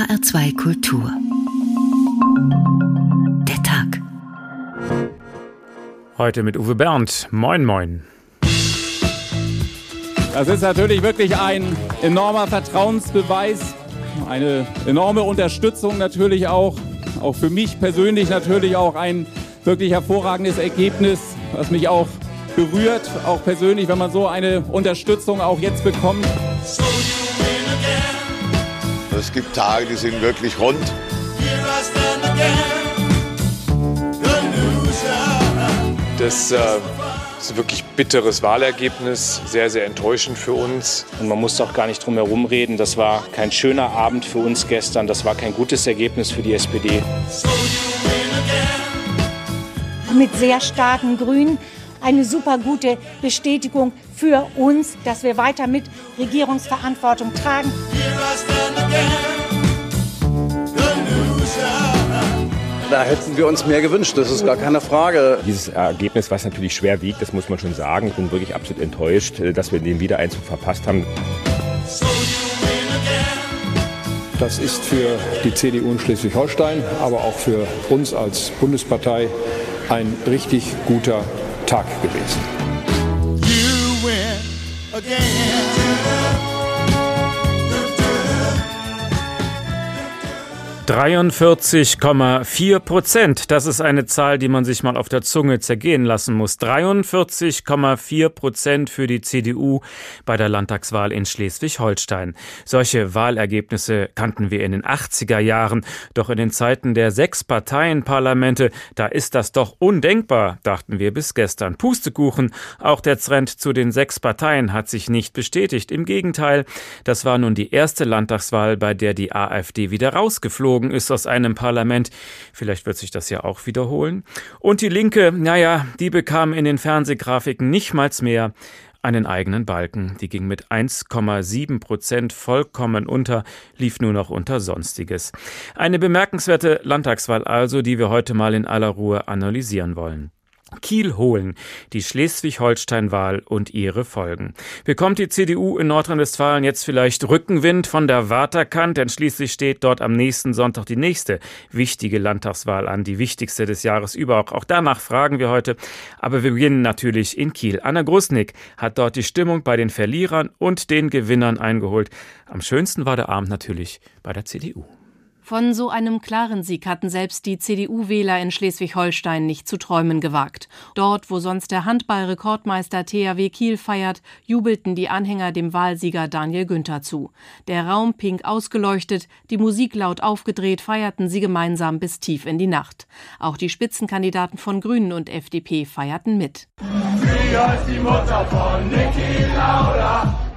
HR2 Kultur. Der Tag. Heute mit Uwe Bernd. Moin, moin. Das ist natürlich wirklich ein enormer Vertrauensbeweis, eine enorme Unterstützung natürlich auch, auch für mich persönlich natürlich auch ein wirklich hervorragendes Ergebnis, was mich auch berührt, auch persönlich, wenn man so eine Unterstützung auch jetzt bekommt. Es gibt Tage, die sind wirklich rund. Das äh, ist ein wirklich bitteres Wahlergebnis, sehr, sehr enttäuschend für uns. Und man muss doch gar nicht drum herum reden. Das war kein schöner Abend für uns gestern. Das war kein gutes Ergebnis für die SPD. Mit sehr starken Grünen eine super gute Bestätigung für uns, dass wir weiter mit Regierungsverantwortung tragen. Da hätten wir uns mehr gewünscht, das ist gar keine Frage. Dieses Ergebnis, was natürlich schwer wiegt, das muss man schon sagen. Ich bin wirklich absolut enttäuscht, dass wir den Wiedereinzug verpasst haben. Das ist für die CDU in Schleswig-Holstein, aber auch für uns als Bundespartei ein richtig guter Tag gewesen. 43,4 Prozent. Das ist eine Zahl, die man sich mal auf der Zunge zergehen lassen muss. 43,4 Prozent für die CDU bei der Landtagswahl in Schleswig-Holstein. Solche Wahlergebnisse kannten wir in den 80er Jahren. Doch in den Zeiten der Sechs-Parteien-Parlamente, da ist das doch undenkbar, dachten wir bis gestern. Pustekuchen. Auch der Trend zu den sechs Parteien hat sich nicht bestätigt. Im Gegenteil, das war nun die erste Landtagswahl, bei der die AfD wieder rausgeflogen geflogen ist aus einem Parlament. Vielleicht wird sich das ja auch wiederholen. Und die Linke, naja, die bekam in den Fernsehgrafiken nicht mal mehr einen eigenen Balken. Die ging mit 1,7 Prozent vollkommen unter, lief nur noch unter Sonstiges. Eine bemerkenswerte Landtagswahl also, die wir heute mal in aller Ruhe analysieren wollen. Kiel holen, die Schleswig-Holstein-Wahl und ihre Folgen. Bekommt die CDU in Nordrhein-Westfalen jetzt vielleicht Rückenwind von der Waterkant, denn schließlich steht dort am nächsten Sonntag die nächste wichtige Landtagswahl an, die wichtigste des Jahres überhaupt. Auch danach fragen wir heute. Aber wir beginnen natürlich in Kiel. Anna Grusnick hat dort die Stimmung bei den Verlierern und den Gewinnern eingeholt. Am schönsten war der Abend natürlich bei der CDU. Von so einem klaren Sieg hatten selbst die CDU-Wähler in Schleswig-Holstein nicht zu träumen gewagt. Dort, wo sonst der Handball-Rekordmeister THW Kiel feiert, jubelten die Anhänger dem Wahlsieger Daniel Günther zu. Der Raum pink ausgeleuchtet, die Musik laut aufgedreht, feierten sie gemeinsam bis tief in die Nacht. Auch die Spitzenkandidaten von Grünen und FDP feierten mit. Sie ist die Mutter von Niki Lauda.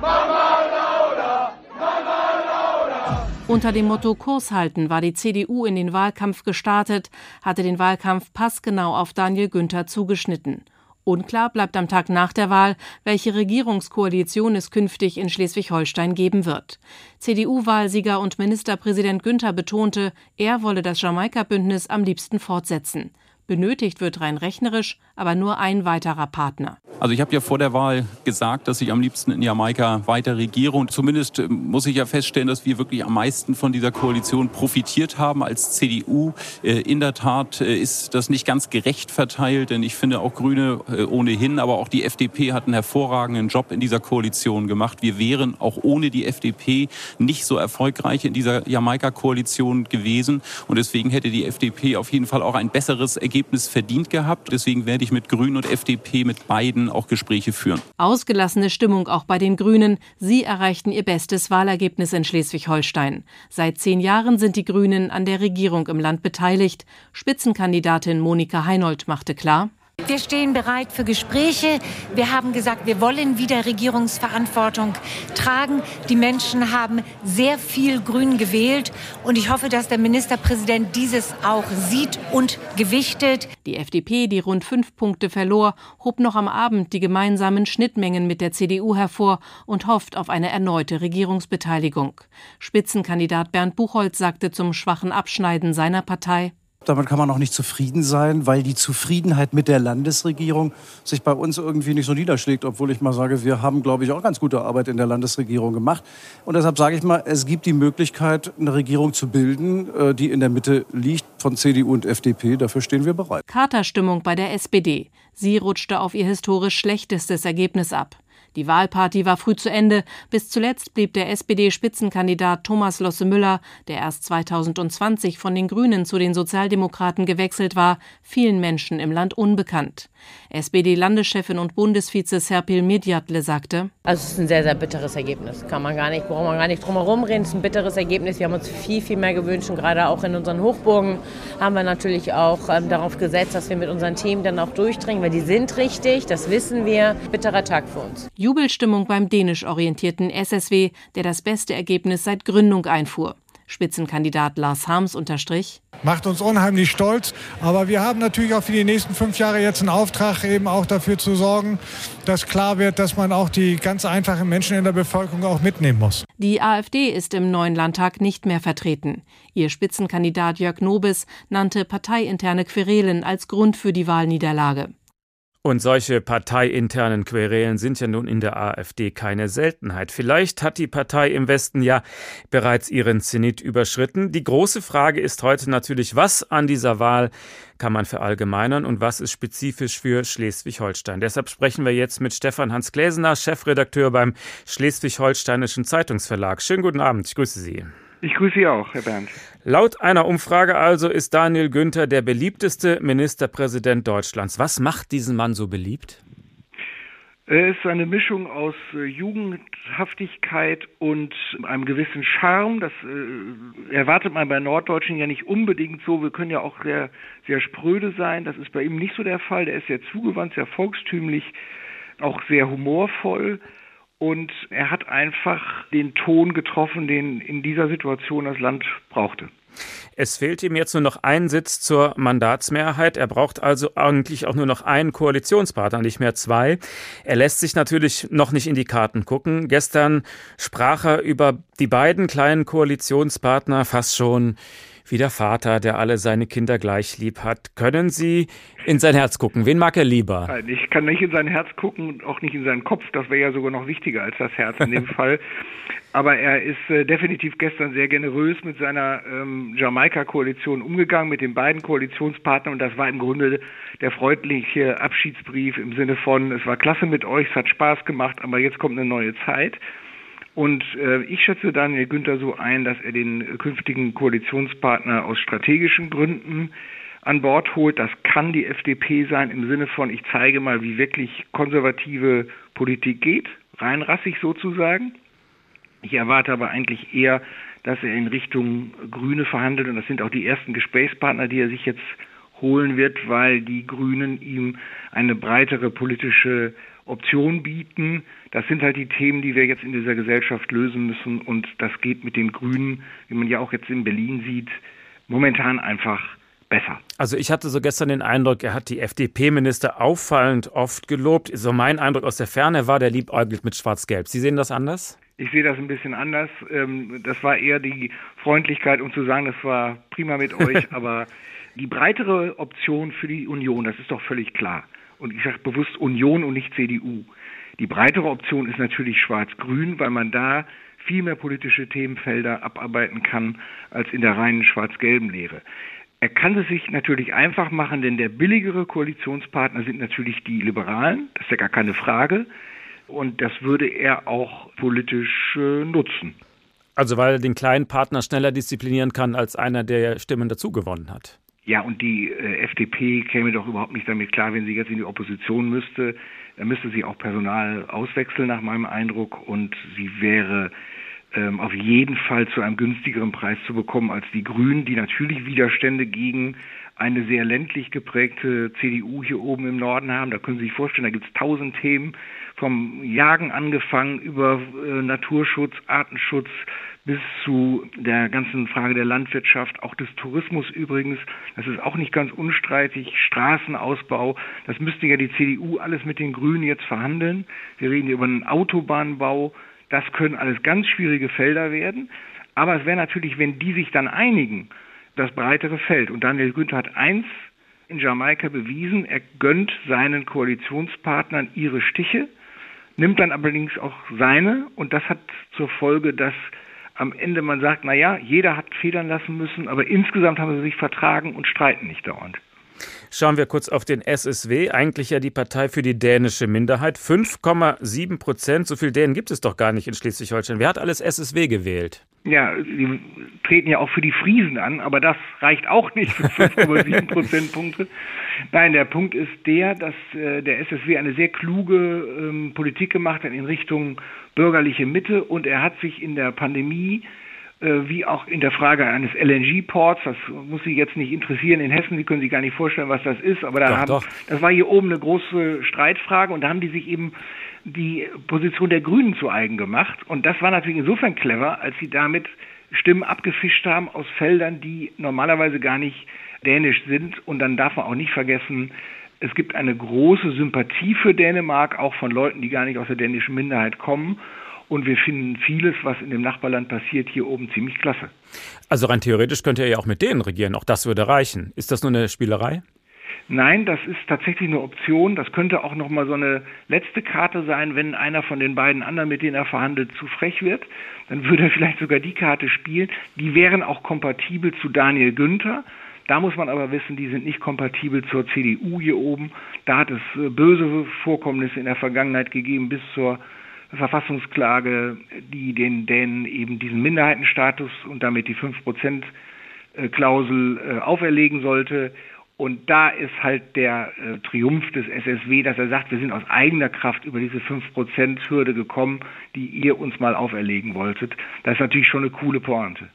Unter dem Motto Kurs halten war die CDU in den Wahlkampf gestartet, hatte den Wahlkampf passgenau auf Daniel Günther zugeschnitten. Unklar bleibt am Tag nach der Wahl, welche Regierungskoalition es künftig in Schleswig-Holstein geben wird. CDU-Wahlsieger und Ministerpräsident Günther betonte, er wolle das Jamaika-Bündnis am liebsten fortsetzen. Benötigt wird rein rechnerisch aber nur ein weiterer Partner. Also ich habe ja vor der Wahl gesagt, dass ich am liebsten in Jamaika weiter regiere. Und zumindest äh, muss ich ja feststellen, dass wir wirklich am meisten von dieser Koalition profitiert haben als CDU. Äh, in der Tat äh, ist das nicht ganz gerecht verteilt, denn ich finde auch Grüne ohnehin, aber auch die FDP hat einen hervorragenden Job in dieser Koalition gemacht. Wir wären auch ohne die FDP nicht so erfolgreich in dieser Jamaika-Koalition gewesen. Und deswegen hätte die FDP auf jeden Fall auch ein besseres Ergebnis verdient gehabt. Deswegen werde ich mit Grünen und FDP mit beiden auch Gespräche führen. Ausgelassene Stimmung auch bei den Grünen. Sie erreichten ihr bestes Wahlergebnis in Schleswig-Holstein. Seit zehn Jahren sind die Grünen an der Regierung im Land beteiligt. Spitzenkandidatin Monika Heinold machte klar, wir stehen bereit für Gespräche. Wir haben gesagt, wir wollen wieder Regierungsverantwortung tragen. Die Menschen haben sehr viel Grün gewählt und ich hoffe, dass der Ministerpräsident dieses auch sieht und gewichtet. Die FDP, die rund fünf Punkte verlor, hob noch am Abend die gemeinsamen Schnittmengen mit der CDU hervor und hofft auf eine erneute Regierungsbeteiligung. Spitzenkandidat Bernd Buchholz sagte zum schwachen Abschneiden seiner Partei Damit kann man auch nicht zufrieden sein, weil die Zufriedenheit mit der Landesregierung sich bei uns irgendwie nicht so niederschlägt, obwohl ich mal sage, wir haben, glaube ich, auch ganz gute Arbeit in der Landesregierung gemacht. Und deshalb sage ich mal, es gibt die Möglichkeit, eine Regierung zu bilden, äh, die in der Mitte liegt von CDU und FDP. Dafür stehen wir bereit. Katerstimmung bei der SPD. Sie rutschte auf ihr historisch schlechtestes Ergebnis ab. Die Wahlparty war früh zu Ende. Bis zuletzt blieb der SPD-Spitzenkandidat Thomas Losse Müller, der erst 2020 von den Grünen zu den Sozialdemokraten gewechselt war, vielen Menschen im Land unbekannt. SPD-Landeschefin und Bundesvize Serpil Medjatle sagte: Also es ist ein sehr, sehr bitteres Ergebnis. Kann man gar nicht, braucht man gar nicht drum herum reden. Es ist ein bitteres Ergebnis. Wir haben uns viel, viel mehr gewünscht. Und gerade auch in unseren Hochburgen haben wir natürlich auch ähm, darauf gesetzt, dass wir mit unseren Themen dann auch durchdringen, weil die sind richtig, das wissen wir. Bitterer Tag für uns. Jubelstimmung beim dänisch orientierten SSW, der das beste Ergebnis seit Gründung einfuhr. Spitzenkandidat Lars Harms unterstrich. Macht uns unheimlich stolz, aber wir haben natürlich auch für die nächsten fünf Jahre jetzt einen Auftrag, eben auch dafür zu sorgen, dass klar wird, dass man auch die ganz einfachen Menschen in der Bevölkerung auch mitnehmen muss. Die AfD ist im neuen Landtag nicht mehr vertreten. Ihr Spitzenkandidat Jörg Nobis nannte parteiinterne Querelen als Grund für die Wahlniederlage. Und solche parteiinternen Querelen sind ja nun in der AfD keine Seltenheit. Vielleicht hat die Partei im Westen ja bereits ihren Zenit überschritten. Die große Frage ist heute natürlich, was an dieser Wahl kann man verallgemeinern und was ist spezifisch für Schleswig-Holstein. Deshalb sprechen wir jetzt mit Stefan Hans Gläsener, Chefredakteur beim Schleswig-Holsteinischen Zeitungsverlag. Schönen guten Abend, ich grüße Sie. Ich grüße Sie auch, Herr Bernd. Laut einer Umfrage also ist Daniel Günther der beliebteste Ministerpräsident Deutschlands. Was macht diesen Mann so beliebt? Er ist eine Mischung aus äh, Jugendhaftigkeit und einem gewissen Charme. Das äh, erwartet man bei Norddeutschen ja nicht unbedingt so. Wir können ja auch sehr, sehr spröde sein. Das ist bei ihm nicht so der Fall. Der ist sehr zugewandt, sehr volkstümlich, auch sehr humorvoll und er hat einfach den Ton getroffen, den in dieser Situation das Land brauchte. Es fehlt ihm jetzt nur noch ein Sitz zur Mandatsmehrheit. Er braucht also eigentlich auch nur noch einen Koalitionspartner, nicht mehr zwei. Er lässt sich natürlich noch nicht in die Karten gucken. Gestern sprach er über die beiden kleinen Koalitionspartner fast schon wie der Vater, der alle seine Kinder gleich lieb hat. Können Sie in sein Herz gucken? Wen mag er lieber? Ich kann nicht in sein Herz gucken und auch nicht in seinen Kopf. Das wäre ja sogar noch wichtiger als das Herz in dem Fall. Aber er ist äh, definitiv gestern sehr generös mit seiner ähm, Jamaika-Koalition umgegangen, mit den beiden Koalitionspartnern. Und das war im Grunde der freundliche Abschiedsbrief im Sinne von, es war klasse mit euch, es hat Spaß gemacht, aber jetzt kommt eine neue Zeit. Und äh, ich schätze Daniel Günther so ein, dass er den künftigen Koalitionspartner aus strategischen Gründen an Bord holt. Das kann die FDP sein im Sinne von, ich zeige mal, wie wirklich konservative Politik geht, reinrassig sozusagen. Ich erwarte aber eigentlich eher, dass er in Richtung Grüne verhandelt und das sind auch die ersten Gesprächspartner, die er sich jetzt holen wird, weil die Grünen ihm eine breitere politische Option bieten. Das sind halt die Themen, die wir jetzt in dieser Gesellschaft lösen müssen. Und das geht mit den Grünen, wie man ja auch jetzt in Berlin sieht, momentan einfach besser. Also ich hatte so gestern den Eindruck, er hat die FDP-Minister auffallend oft gelobt. So mein Eindruck aus der Ferne war, der liebäugelt mit Schwarz-Gelb. Sie sehen das anders? Ich sehe das ein bisschen anders. Ähm, das war eher die Freundlichkeit, um zu sagen, das war prima mit euch, aber die breitere Option für die Union, das ist doch völlig klar und ich sage bewusst Union und nicht CDU. Die breitere Option ist natürlich Schwarz-Grün, weil man da viel mehr politische Themenfelder abarbeiten kann als in der reinen schwarz-gelben Lehre. Er kann es sich natürlich einfach machen, denn der billigere Koalitionspartner sind natürlich die Liberalen, das ist ja gar keine Frage. Und das würde er auch politisch äh, nutzen. Also weil er den kleinen Partner schneller disziplinieren kann als einer, der Stimmen dazu gewonnen hat. Ja, und die äh, FDP käme doch überhaupt nicht damit klar, wenn sie jetzt in die Opposition müsste. Dann müsste sie auch Personal auswechseln, nach meinem Eindruck. Und sie wäre ähm, auf jeden Fall zu einem günstigeren Preis zu bekommen als die Grünen, die natürlich Widerstände gegen eine sehr ländlich geprägte CDU hier oben im Norden haben. Da können Sie sich vorstellen, da gibt es tausend Themen, vom Jagen angefangen über äh, Naturschutz, Artenschutz, bis zu der ganzen Frage der Landwirtschaft, auch des Tourismus übrigens. Das ist auch nicht ganz unstreitig. Straßenausbau, das müsste ja die CDU alles mit den Grünen jetzt verhandeln. Wir reden hier über einen Autobahnbau. Das können alles ganz schwierige Felder werden. Aber es wäre natürlich, wenn die sich dann einigen, das breitere Feld. Und Daniel Günther hat eins in Jamaika bewiesen, er gönnt seinen Koalitionspartnern ihre Stiche, nimmt dann allerdings auch seine und das hat zur Folge, dass am Ende man sagt, na ja, jeder hat federn lassen müssen, aber insgesamt haben sie sich vertragen und streiten nicht dauernd. Schauen wir kurz auf den SSW, eigentlich ja die Partei für die dänische Minderheit. 5,7 Prozent, so viel Dänen gibt es doch gar nicht in Schleswig-Holstein. Wer hat alles SSW gewählt? Ja, sie treten ja auch für die Friesen an, aber das reicht auch nicht für 5,7 Prozentpunkte. Nein, der Punkt ist der, dass äh, der SSW eine sehr kluge ähm, Politik gemacht hat in Richtung bürgerliche Mitte und er hat sich in der Pandemie wie auch in der Frage eines LNG-Ports, das muss Sie jetzt nicht interessieren in Hessen, Sie können sich gar nicht vorstellen, was das ist, aber da doch, haben, doch. das war hier oben eine große Streitfrage und da haben die sich eben die Position der Grünen zu eigen gemacht und das war natürlich insofern clever, als sie damit Stimmen abgefischt haben aus Feldern, die normalerweise gar nicht dänisch sind und dann darf man auch nicht vergessen, es gibt eine große Sympathie für Dänemark, auch von Leuten, die gar nicht aus der dänischen Minderheit kommen. Und wir finden vieles, was in dem Nachbarland passiert, hier oben ziemlich klasse. Also rein theoretisch könnte er ja auch mit denen regieren. Auch das würde reichen. Ist das nur eine Spielerei? Nein, das ist tatsächlich eine Option. Das könnte auch noch mal so eine letzte Karte sein, wenn einer von den beiden anderen, mit denen er verhandelt, zu frech wird. Dann würde er vielleicht sogar die Karte spielen. Die wären auch kompatibel zu Daniel Günther. Da muss man aber wissen, die sind nicht kompatibel zur CDU hier oben. Da hat es äh, böse Vorkommnisse in der Vergangenheit gegeben bis zur Verfassungsklage, die den Dänen eben diesen Minderheitenstatus und damit die 5%-Klausel äh, auferlegen sollte. Und da ist halt der äh, Triumph des SSW, dass er sagt, wir sind aus eigener Kraft über diese 5%-Hürde gekommen, die ihr uns mal auferlegen wolltet. Das ist natürlich schon eine coole Pointe.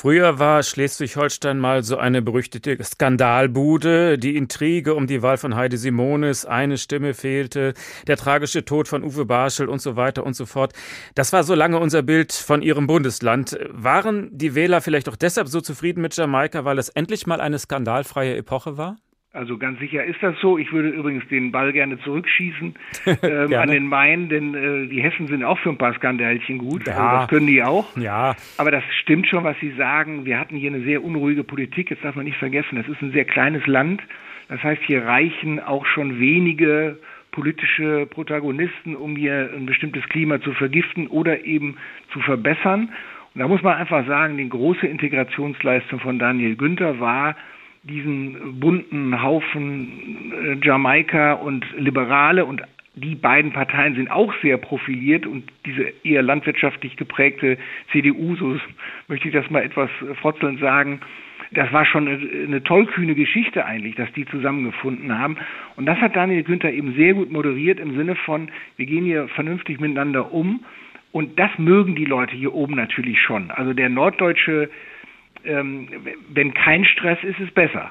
Früher war Schleswig-Holstein mal so eine berüchtigte Skandalbude. Die Intrige um die Wahl von Heide Simonis, eine Stimme fehlte, der tragische Tod von Uwe Barschel und so weiter und so fort. Das war so lange unser Bild von ihrem Bundesland. Waren die Wähler vielleicht auch deshalb so zufrieden mit Jamaika, weil es endlich mal eine skandalfreie Epoche war? Also ganz sicher ist das so. Ich würde übrigens den Ball gerne zurückschießen ähm, an den Main, denn äh, die Hessen sind auch für ein paar Skandalchen gut. Ja. Also das können die auch. Ja. Aber das stimmt schon, was Sie sagen. Wir hatten hier eine sehr unruhige Politik. Jetzt darf man nicht vergessen, das ist ein sehr kleines Land. Das heißt, hier reichen auch schon wenige politische Protagonisten, um hier ein bestimmtes Klima zu vergiften oder eben zu verbessern. Und da muss man einfach sagen, die große Integrationsleistung von Daniel Günther war, diesen bunten Haufen äh, Jamaika und Liberale und die beiden Parteien sind auch sehr profiliert und diese eher landwirtschaftlich geprägte CDU, so möchte ich das mal etwas frotzelnd sagen, das war schon eine, eine tollkühne Geschichte eigentlich, dass die zusammengefunden haben. Und das hat Daniel Günther eben sehr gut moderiert im Sinne von, wir gehen hier vernünftig miteinander um. Und das mögen die Leute hier oben natürlich schon. Also der norddeutsche ähm, wenn kein Stress ist, ist es besser.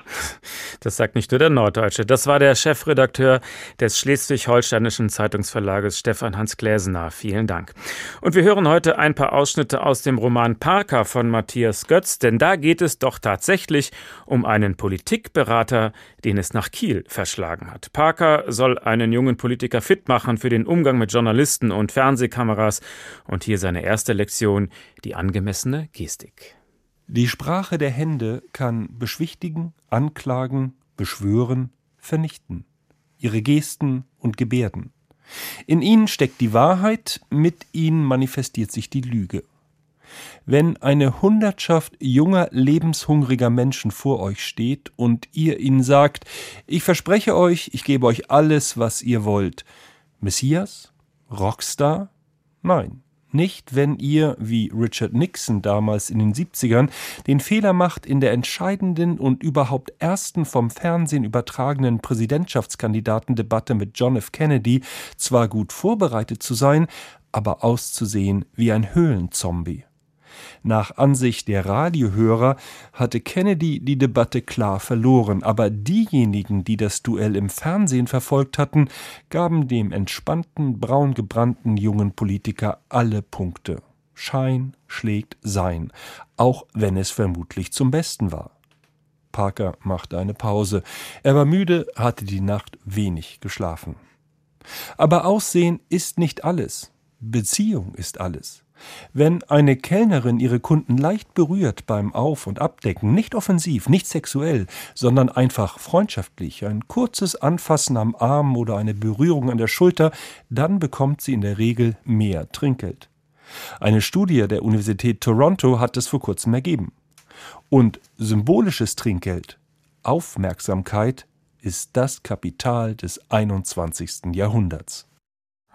Das sagt nicht nur der Norddeutsche. Das war der Chefredakteur des Schleswig-Holsteinischen Zeitungsverlages Stefan Hans Gläsener. Vielen Dank. Und wir hören heute ein paar Ausschnitte aus dem Roman Parker von Matthias Götz, denn da geht es doch tatsächlich um einen Politikberater, den es nach Kiel verschlagen hat. Parker soll einen jungen Politiker fit machen für den Umgang mit Journalisten und Fernsehkameras. Und hier seine erste Lektion, die angemessene Gestik. Die Sprache der Hände kann beschwichtigen, anklagen, beschwören, vernichten. Ihre Gesten und Gebärden. In ihnen steckt die Wahrheit, mit ihnen manifestiert sich die Lüge. Wenn eine Hundertschaft junger, lebenshungriger Menschen vor euch steht und ihr ihnen sagt, ich verspreche euch, ich gebe euch alles, was ihr wollt. Messias? Rockstar? Nein. Nicht, wenn ihr, wie Richard Nixon damals in den 70ern, den Fehler macht, in der entscheidenden und überhaupt ersten vom Fernsehen übertragenen Präsidentschaftskandidatendebatte mit John F. Kennedy zwar gut vorbereitet zu sein, aber auszusehen wie ein Höhlenzombie. Nach Ansicht der Radiohörer hatte Kennedy die Debatte klar verloren, aber diejenigen, die das Duell im Fernsehen verfolgt hatten, gaben dem entspannten, braungebrannten jungen Politiker alle Punkte. Schein schlägt Sein, auch wenn es vermutlich zum Besten war. Parker machte eine Pause. Er war müde, hatte die Nacht wenig geschlafen. Aber Aussehen ist nicht alles. Beziehung ist alles. Wenn eine Kellnerin ihre Kunden leicht berührt beim Auf- und Abdecken, nicht offensiv, nicht sexuell, sondern einfach freundschaftlich, ein kurzes Anfassen am Arm oder eine Berührung an der Schulter, dann bekommt sie in der Regel mehr Trinkgeld. Eine Studie der Universität Toronto hat es vor kurzem ergeben. Und symbolisches Trinkgeld, Aufmerksamkeit, ist das Kapital des 21. Jahrhunderts.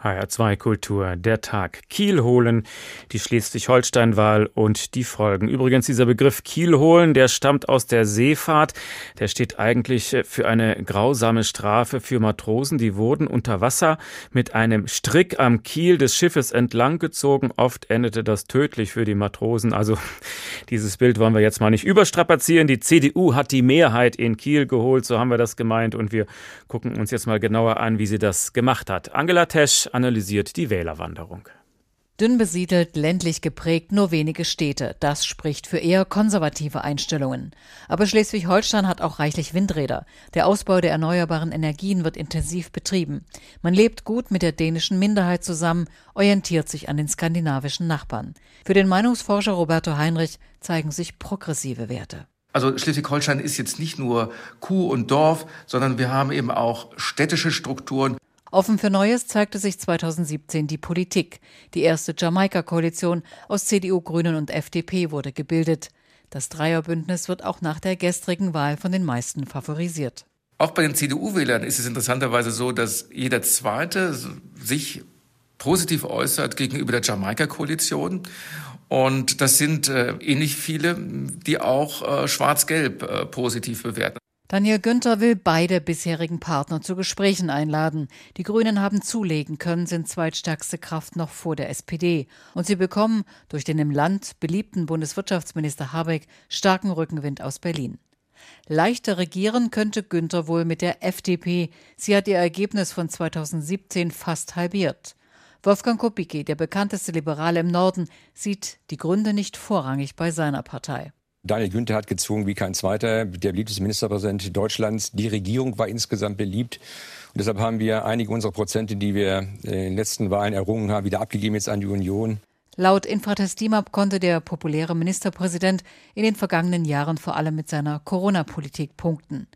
HR2 Kultur, der Tag. Kiel holen, die Schleswig-Holstein-Wahl und die Folgen. Übrigens, dieser Begriff Kiel holen, der stammt aus der Seefahrt. Der steht eigentlich für eine grausame Strafe für Matrosen. Die wurden unter Wasser mit einem Strick am Kiel des Schiffes entlanggezogen. Oft endete das tödlich für die Matrosen. Also, dieses Bild wollen wir jetzt mal nicht überstrapazieren. Die CDU hat die Mehrheit in Kiel geholt. So haben wir das gemeint. Und wir gucken uns jetzt mal genauer an, wie sie das gemacht hat. Angela Tesch analysiert die Wählerwanderung. Dünn besiedelt, ländlich geprägt, nur wenige Städte. Das spricht für eher konservative Einstellungen. Aber Schleswig-Holstein hat auch reichlich Windräder. Der Ausbau der erneuerbaren Energien wird intensiv betrieben. Man lebt gut mit der dänischen Minderheit zusammen, orientiert sich an den skandinavischen Nachbarn. Für den Meinungsforscher Roberto Heinrich zeigen sich progressive Werte. Also Schleswig-Holstein ist jetzt nicht nur Kuh und Dorf, sondern wir haben eben auch städtische Strukturen. Offen für Neues zeigte sich 2017 die Politik. Die erste Jamaika-Koalition aus CDU, Grünen und FDP wurde gebildet. Das Dreierbündnis wird auch nach der gestrigen Wahl von den meisten favorisiert. Auch bei den CDU-Wählern ist es interessanterweise so, dass jeder Zweite sich positiv äußert gegenüber der Jamaika-Koalition. Und das sind äh, ähnlich viele, die auch äh, Schwarz-Gelb äh, positiv bewerten. Daniel Günther will beide bisherigen Partner zu Gesprächen einladen. Die Grünen haben zulegen können, sind zweitstärkste Kraft noch vor der SPD. Und sie bekommen durch den im Land beliebten Bundeswirtschaftsminister Habeck starken Rückenwind aus Berlin. Leichter regieren könnte Günther wohl mit der FDP. Sie hat ihr Ergebnis von 2017 fast halbiert. Wolfgang Kubicki, der bekannteste Liberale im Norden, sieht die Gründe nicht vorrangig bei seiner Partei. Daniel Günther hat gezogen wie kein zweiter, der beliebteste Ministerpräsident Deutschlands. Die Regierung war insgesamt beliebt. Und deshalb haben wir einige unserer Prozente, die wir in den letzten Wahlen errungen haben, wieder abgegeben jetzt an die Union. Laut Infratest DIMAP konnte der populäre Ministerpräsident in den vergangenen Jahren vor allem mit seiner Corona-Politik punkten.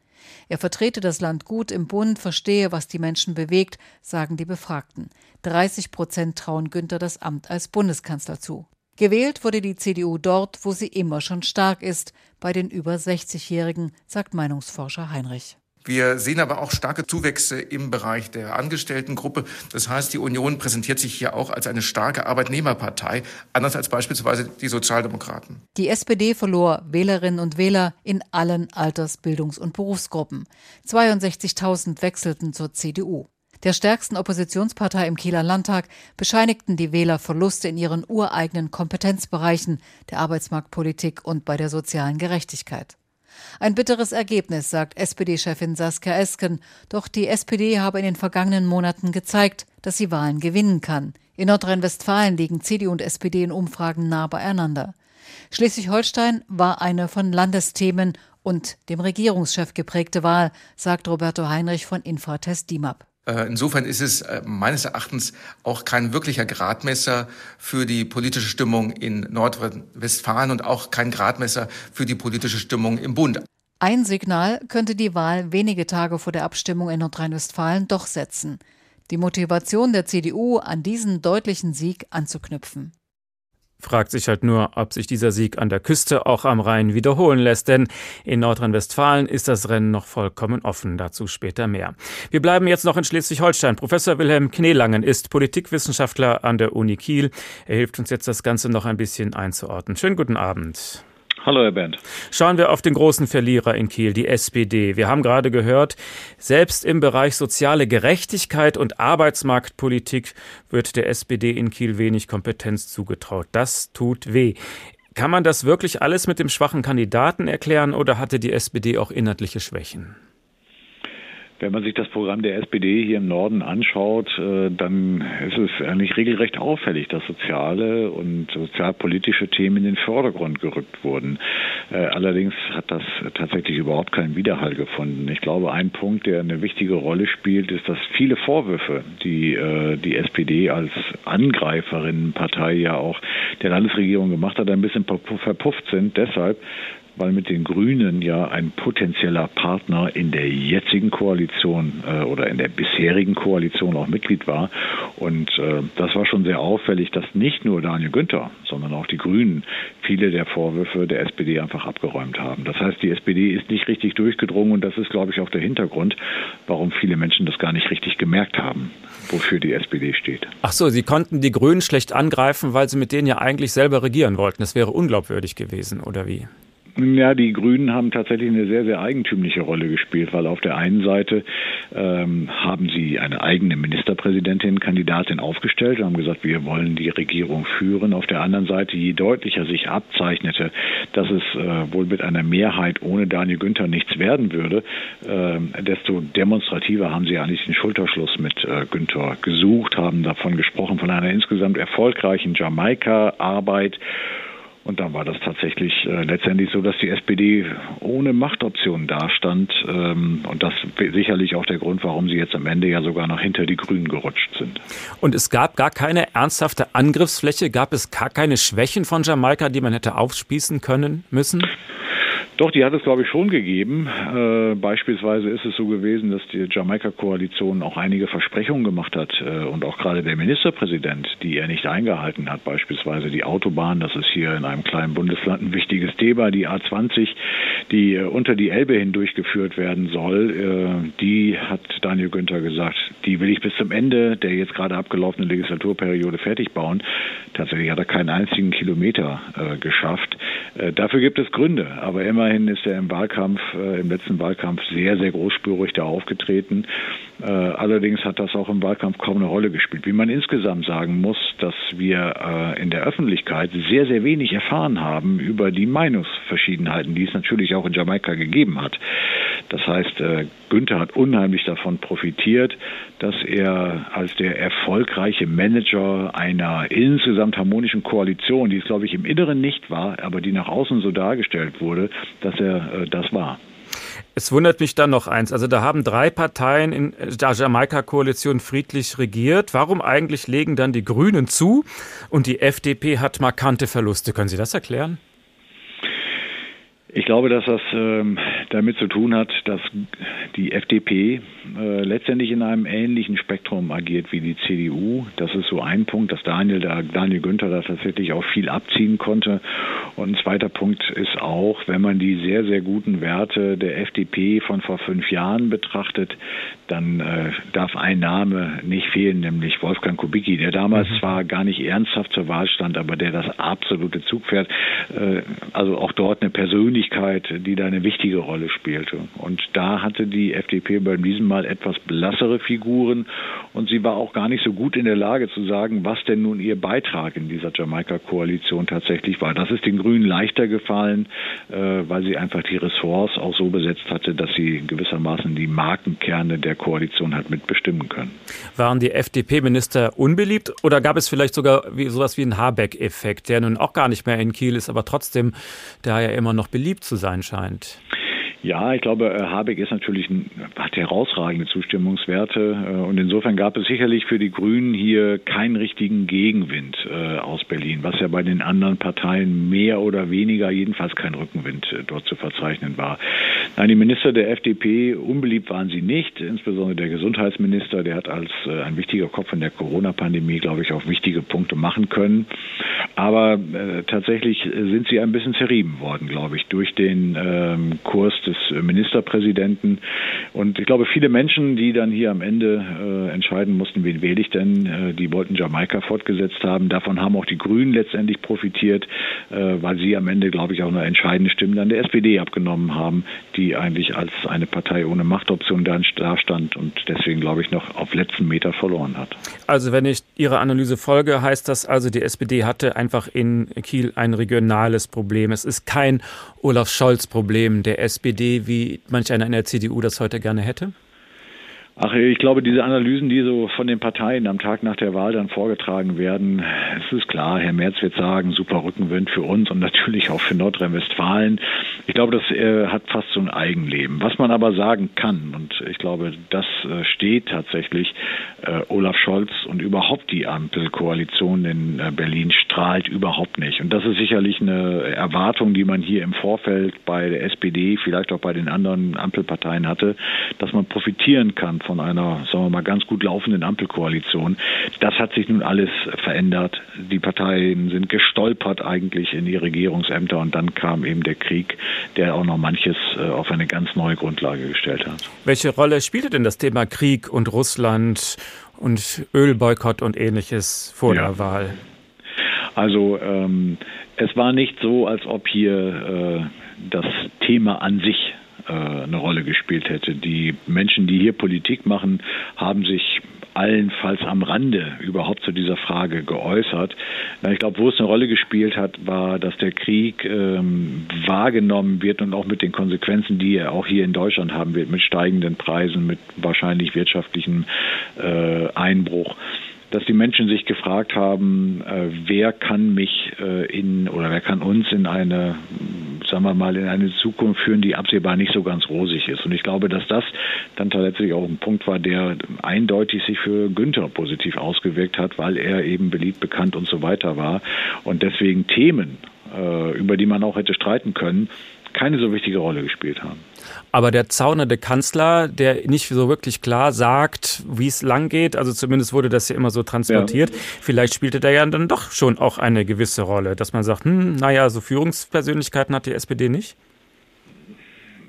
Er vertrete das Land gut im Bund, verstehe, was die Menschen bewegt, sagen die Befragten. 30 Prozent trauen Günther das Amt als Bundeskanzler zu. Gewählt wurde die CDU dort, wo sie immer schon stark ist, bei den über 60-Jährigen, sagt Meinungsforscher Heinrich. Wir sehen aber auch starke Zuwächse im Bereich der Angestelltengruppe. Das heißt, die Union präsentiert sich hier auch als eine starke Arbeitnehmerpartei, anders als beispielsweise die Sozialdemokraten. Die SPD verlor Wählerinnen und Wähler in allen Alters-, Bildungs- und Berufsgruppen. 62.000 wechselten zur CDU der stärksten Oppositionspartei im Kieler Landtag, bescheinigten die Wähler Verluste in ihren ureigenen Kompetenzbereichen der Arbeitsmarktpolitik und bei der sozialen Gerechtigkeit. Ein bitteres Ergebnis, sagt SPD-Chefin Saskia Esken. Doch die SPD habe in den vergangenen Monaten gezeigt, dass sie Wahlen gewinnen kann. In Nordrhein-Westfalen liegen CDU und SPD in Umfragen nah beieinander. Schleswig-Holstein war eine von Landesthemen und dem Regierungschef geprägte Wahl, sagt Roberto Heinrich von Infratest DIMAP. Äh, insofern ist es äh, meines Erachtens auch kein wirklicher Gradmesser für die politische Stimmung in Nordrhein-Westfalen und auch kein Gradmesser für die politische Stimmung im Bund. Ein Signal könnte die Wahl wenige Tage vor der Abstimmung in Nordrhein-Westfalen doch setzen. Die Motivation der CDU, an diesen deutlichen Sieg anzuknüpfen. Fragt sich halt nur, ob sich dieser Sieg an der Küste auch am Rhein wiederholen lässt, denn in Nordrhein-Westfalen ist das Rennen noch vollkommen offen. Dazu später mehr. Wir bleiben jetzt noch in Schleswig-Holstein. Professor Wilhelm Knelangen ist Politikwissenschaftler an der Uni Kiel. Er hilft uns jetzt, das Ganze noch ein bisschen einzuordnen. Schönen guten Abend. Hallo, Herr Bernd. Schauen wir auf den großen Verlierer in Kiel, die SPD. Wir haben gerade gehört, selbst im Bereich soziale Gerechtigkeit und Arbeitsmarktpolitik wird der SPD in Kiel wenig Kompetenz zugetraut. Das tut weh. Kann man das wirklich alles mit dem schwachen Kandidaten erklären oder hatte die SPD auch inhaltliche Schwächen? Wenn man sich das Programm der SPD hier im Norden anschaut, äh, dann ist es eigentlich regelrecht auffällig, dass soziale und sozialpolitische Themen in den Vordergrund gerückt wurden. Äh, allerdings hat das tatsächlich überhaupt keinen Widerhall gefunden. Ich glaube, ein Punkt, der eine wichtige Rolle spielt, ist, dass viele Vorwürfe, die äh, die SPD als Angreiferinnenpartei ja auch der Landesregierung gemacht hat, ein bisschen verpufft sind. Deshalb, weil mit den Grünen ja ein potenzieller Partner in der jetzigen Koalition äh, oder in der bisherigen Koalition auch Mitglied war. Und äh, das war schon sehr auffällig, dass nicht nur Daniel Günther, sondern auch die Grünen viele der Vorwürfe der SPD einfach abgeräumt haben. Das heißt, die SPD ist nicht richtig durchgedrungen und das ist, glaube ich, auch der Hintergrund, warum viele Menschen das gar nicht richtig gemerkt haben, wofür die SPD steht. Ach so, Sie konnten die Grünen schlecht angreifen, weil Sie mit denen ja eigentlich selber regieren wollten. Das wäre unglaubwürdig gewesen, oder wie? Ja, die Grünen haben tatsächlich eine sehr, sehr eigentümliche Rolle gespielt, weil auf der einen Seite ähm, haben sie eine eigene Ministerpräsidentin, Kandidatin aufgestellt und haben gesagt, wir wollen die Regierung führen. Auf der anderen Seite, je deutlicher sich abzeichnete, dass es äh, wohl mit einer Mehrheit ohne Daniel Günther nichts werden würde, äh, desto demonstrativer haben sie eigentlich den Schulterschluss mit äh, Günther gesucht, haben davon gesprochen, von einer insgesamt erfolgreichen Jamaika-Arbeit und dann war das tatsächlich äh, letztendlich so, dass die SPD ohne Machtoption dastand. Ähm, und das sicherlich auch der Grund, warum sie jetzt am Ende ja sogar noch hinter die Grünen gerutscht sind. Und es gab gar keine ernsthafte Angriffsfläche, gab es gar keine Schwächen von Jamaika, die man hätte aufspießen können müssen? Doch, die hat es, glaube ich, schon gegeben. Äh, beispielsweise ist es so gewesen, dass die Jamaika-Koalition auch einige Versprechungen gemacht hat äh, und auch gerade der Ministerpräsident, die er nicht eingehalten hat. Beispielsweise die Autobahn, das ist hier in einem kleinen Bundesland ein wichtiges Thema, die A20, die äh, unter die Elbe hindurchgeführt werden soll. Äh, die hat Daniel Günther gesagt, die will ich bis zum Ende der jetzt gerade abgelaufenen Legislaturperiode fertig bauen. Tatsächlich hat er keinen einzigen Kilometer äh, geschafft. Äh, dafür gibt es Gründe, aber immer Immerhin ist er im Wahlkampf, äh, im letzten Wahlkampf sehr, sehr großspurig da aufgetreten. Äh, allerdings hat das auch im Wahlkampf kaum eine Rolle gespielt. Wie man insgesamt sagen muss, dass wir äh, in der Öffentlichkeit sehr, sehr wenig erfahren haben über die Meinungsverschiedenheiten, die es natürlich auch in Jamaika gegeben hat. Das heißt, äh, Günther hat unheimlich davon profitiert, dass er als der erfolgreiche Manager einer insgesamt harmonischen Koalition, die es, glaube ich, im Inneren nicht war, aber die nach außen so dargestellt wurde, dass er äh, das war. Es wundert mich dann noch eins. Also da haben drei Parteien in der Jamaika-Koalition friedlich regiert. Warum eigentlich legen dann die Grünen zu und die FDP hat markante Verluste? Können Sie das erklären? Ich glaube, dass das ähm, damit zu tun hat, dass die FDP äh, letztendlich in einem ähnlichen Spektrum agiert wie die CDU. Das ist so ein Punkt, dass Daniel, da, Daniel Günther da tatsächlich auch viel abziehen konnte. Und ein zweiter Punkt ist auch, wenn man die sehr, sehr guten Werte der FDP von vor fünf Jahren betrachtet, dann äh, darf ein Name nicht fehlen, nämlich Wolfgang Kubicki, der damals mhm. zwar gar nicht ernsthaft zur Wahl stand, aber der das absolute Zugpferd, äh, also auch dort eine Persönlichkeit, die da eine wichtige Rolle spielte. Und da hatte die FDP bei diesem Mal etwas blassere Figuren und sie war auch gar nicht so gut in der Lage zu sagen, was denn nun ihr Beitrag in dieser Jamaika-Koalition tatsächlich war. Das ist den Grünen leichter gefallen, äh, weil sie einfach die Ressorts auch so besetzt hatte, dass sie gewissermaßen die Markenkerne der Koalition hat mitbestimmen können. Waren die FDP-Minister unbeliebt oder gab es vielleicht sogar wie, sowas wie einen Habeck-Effekt, der nun auch gar nicht mehr in Kiel ist, aber trotzdem da ja immer noch beliebt zu sein scheint? Ja, ich glaube, äh, Habeck ist natürlich ein, hat herausragende Zustimmungswerte äh, und insofern gab es sicherlich für die Grünen hier keinen richtigen Gegenwind äh, aus Berlin, was ja bei den anderen Parteien mehr oder weniger jedenfalls kein Rückenwind dort zu verzeichnen war. Nein, die Minister der FDP unbeliebt waren sie nicht, insbesondere der Gesundheitsminister, der hat als ein wichtiger Kopf in der Corona-Pandemie, glaube ich, auch wichtige Punkte machen können. Aber äh, tatsächlich sind sie ein bisschen zerrieben worden, glaube ich, durch den ähm, Kurs des des Ministerpräsidenten. Und ich glaube, viele Menschen, die dann hier am Ende äh, entscheiden mussten, wen wähle ich denn, äh, die wollten Jamaika fortgesetzt haben. Davon haben auch die Grünen letztendlich profitiert, äh, weil sie am Ende, glaube ich, auch eine entscheidende Stimme dann der SPD abgenommen haben, die eigentlich als eine Partei ohne Machtoption da stand und deswegen, glaube ich, noch auf letzten Meter verloren hat. Also wenn ich Ihrer Analyse folge, heißt das also, die SPD hatte einfach in Kiel ein regionales Problem. Es ist kein Olaf Scholz-Problem der SPD, wie manch einer in der CDU das heute gerne hätte? Ach, ich glaube, diese Analysen, die so von den Parteien am Tag nach der Wahl dann vorgetragen werden, es ist klar, Herr Merz wird sagen, super Rückenwind für uns und natürlich auch für Nordrhein-Westfalen. Ich glaube, das äh, hat fast so ein Eigenleben. Was man aber sagen kann, und ich glaube, das äh, steht tatsächlich, äh, Olaf Scholz und überhaupt die Ampelkoalition in äh, Berlin strahlt überhaupt nicht. Und das ist sicherlich eine Erwartung, die man hier im Vorfeld bei der SPD, vielleicht auch bei den anderen Ampelparteien hatte, dass man profitieren kann von einer, sagen wir mal, ganz gut laufenden Ampelkoalition. Das hat sich nun alles verändert. Die Parteien sind gestolpert eigentlich in die Regierungsämter und dann kam eben der Krieg, der auch noch manches äh, auf eine ganz neue Grundlage gestellt hat. Welche Rolle spielte denn das Thema Krieg und Russland und Ölboykott und ähnliches vor ja. der Wahl? Also ähm, es war nicht so, als ob hier äh, das Thema an sich äh, eine Rolle gespielt hätte. Die Menschen, die hier Politik machen, haben sich allenfalls am Rande überhaupt zu dieser Frage geäußert. Ich glaube, wo es eine Rolle gespielt hat, war, dass der Krieg ähm, wahrgenommen wird und auch mit den Konsequenzen, die er auch hier in Deutschland haben wird, mit steigenden Preisen, mit wahrscheinlich wirtschaftlichem äh, Einbruch dass die Menschen sich gefragt haben, äh, wer kann mich äh, in oder wer kann uns in eine, sagen wir mal, in eine Zukunft führen, die absehbar nicht so ganz rosig ist. Und ich glaube, dass das dann tatsächlich auch ein Punkt war, der eindeutig sich für Günther positiv ausgewirkt hat, weil er eben beliebt, bekannt und so weiter war. Und deswegen Themen, äh, über die man auch hätte streiten können, keine so wichtige Rolle gespielt haben. Aber der zaunernde Kanzler, der nicht so wirklich klar sagt, wie es lang geht, also zumindest wurde das ja immer so transportiert, ja. vielleicht spielte da ja dann doch schon auch eine gewisse Rolle, dass man sagt, hm, naja, so Führungspersönlichkeiten hat die SPD nicht?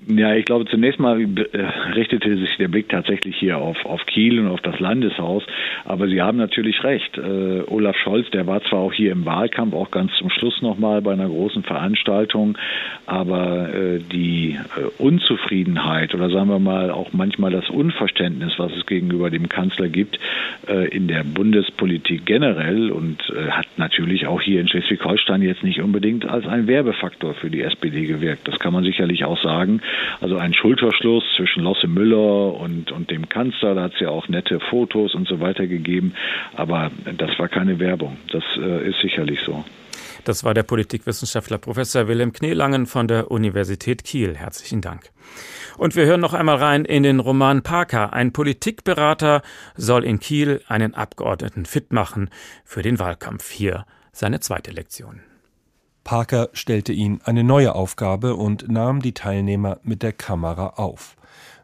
Ja, ich glaube, zunächst mal äh, richtete sich der Blick tatsächlich hier auf, auf Kiel und auf das Landeshaus. Aber Sie haben natürlich recht. Äh, Olaf Scholz, der war zwar auch hier im Wahlkampf, auch ganz zum Schluss nochmal bei einer großen Veranstaltung, aber äh, die äh, Unzufriedenheit oder sagen wir mal auch manchmal das Unverständnis, was es gegenüber dem Kanzler gibt, äh, in der Bundespolitik generell und äh, hat natürlich auch hier in Schleswig-Holstein jetzt nicht unbedingt als ein Werbefaktor für die SPD gewirkt. Das kann man sicherlich auch sagen. Also ein Schulterschluss zwischen Losse Müller und, und dem Kanzler, da hat es ja auch nette Fotos und so weiter gegeben, aber das war keine Werbung. Das äh, ist sicherlich so. Das war der Politikwissenschaftler Professor Wilhelm Kneelangen von der Universität Kiel. Herzlichen Dank. Und wir hören noch einmal rein in den Roman Parker. Ein Politikberater soll in Kiel einen Abgeordneten fit machen für den Wahlkampf. Hier seine zweite Lektion. Parker stellte ihn eine neue Aufgabe und nahm die Teilnehmer mit der Kamera auf.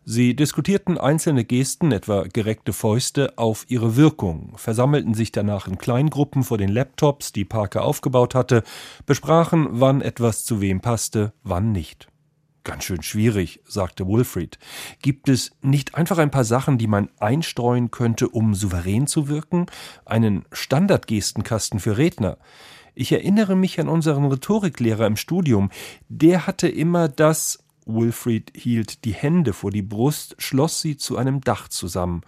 Sie diskutierten einzelne Gesten, etwa gereckte Fäuste, auf ihre Wirkung, versammelten sich danach in Kleingruppen vor den Laptops, die Parker aufgebaut hatte, besprachen, wann etwas zu wem passte, wann nicht. Ganz schön schwierig, sagte Wilfried. Gibt es nicht einfach ein paar Sachen, die man einstreuen könnte, um souverän zu wirken? Einen Standardgestenkasten für Redner? Ich erinnere mich an unseren Rhetoriklehrer im Studium. Der hatte immer das Wilfried hielt die Hände vor die Brust, schloss sie zu einem Dach zusammen.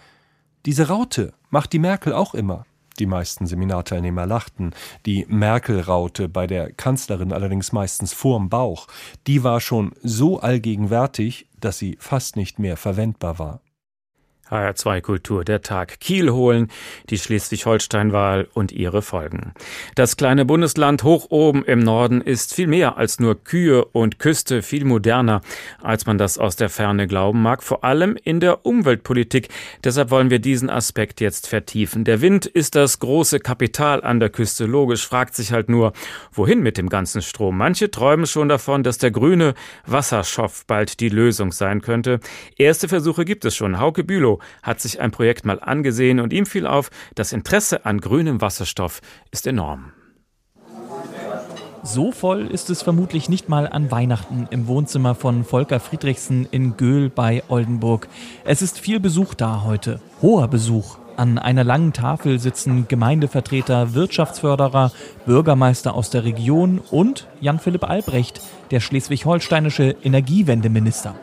Diese Raute macht die Merkel auch immer. Die meisten Seminarteilnehmer lachten. Die Merkel-Raute bei der Kanzlerin allerdings meistens vorm Bauch. Die war schon so allgegenwärtig, dass sie fast nicht mehr verwendbar war. HR2 Kultur, der Tag Kiel holen, die Schleswig-Holstein-Wahl und ihre Folgen. Das kleine Bundesland hoch oben im Norden ist viel mehr als nur Kühe und Küste, viel moderner, als man das aus der Ferne glauben mag, vor allem in der Umweltpolitik. Deshalb wollen wir diesen Aspekt jetzt vertiefen. Der Wind ist das große Kapital an der Küste. Logisch fragt sich halt nur, wohin mit dem ganzen Strom? Manche träumen schon davon, dass der grüne Wasserstoff bald die Lösung sein könnte. Erste Versuche gibt es schon. Hauke Bülow hat sich ein Projekt mal angesehen und ihm fiel auf, das Interesse an grünem Wasserstoff ist enorm. So voll ist es vermutlich nicht mal an Weihnachten im Wohnzimmer von Volker Friedrichsen in Göhl bei Oldenburg. Es ist viel Besuch da heute, hoher Besuch. An einer langen Tafel sitzen Gemeindevertreter, Wirtschaftsförderer, Bürgermeister aus der Region und Jan-Philipp Albrecht, der schleswig-holsteinische Energiewendeminister.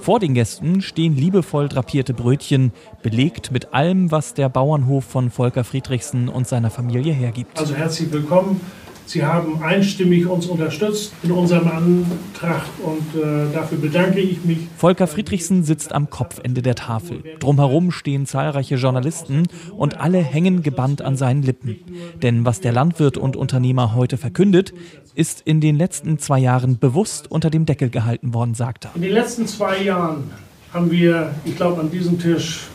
Vor den Gästen stehen liebevoll drapierte Brötchen, belegt mit allem, was der Bauernhof von Volker Friedrichsen und seiner Familie hergibt. Also herzlich willkommen Sie haben einstimmig uns unterstützt in unserem Antrag und äh, dafür bedanke ich mich. Volker Friedrichsen sitzt am Kopfende der Tafel. Drumherum stehen zahlreiche Journalisten und alle hängen gebannt an seinen Lippen. Denn was der Landwirt und Unternehmer heute verkündet, ist in den letzten zwei Jahren bewusst unter dem Deckel gehalten worden, sagt er. In den letzten zwei Jahren haben wir, ich glaube, an diesem Tisch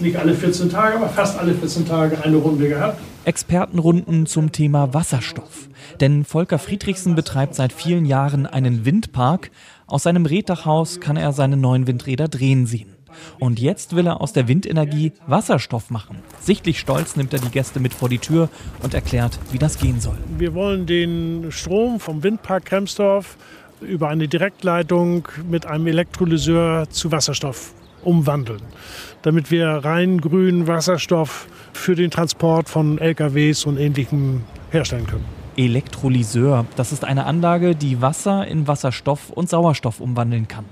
nicht alle 14 Tage, aber fast alle 14 Tage eine Runde gehabt. Expertenrunden zum Thema Wasserstoff. Denn Volker Friedrichsen betreibt seit vielen Jahren einen Windpark. Aus seinem Reddachhaus kann er seine neuen Windräder drehen sehen. Und jetzt will er aus der Windenergie Wasserstoff machen. Sichtlich stolz nimmt er die Gäste mit vor die Tür und erklärt, wie das gehen soll. Wir wollen den Strom vom Windpark Kremsdorf über eine Direktleitung mit einem Elektrolyseur zu Wasserstoff umwandeln, damit wir rein grünen Wasserstoff für den Transport von LKWs und Ähnlichem herstellen können. Elektrolyseur, das ist eine Anlage, die Wasser in Wasserstoff und Sauerstoff umwandeln kann.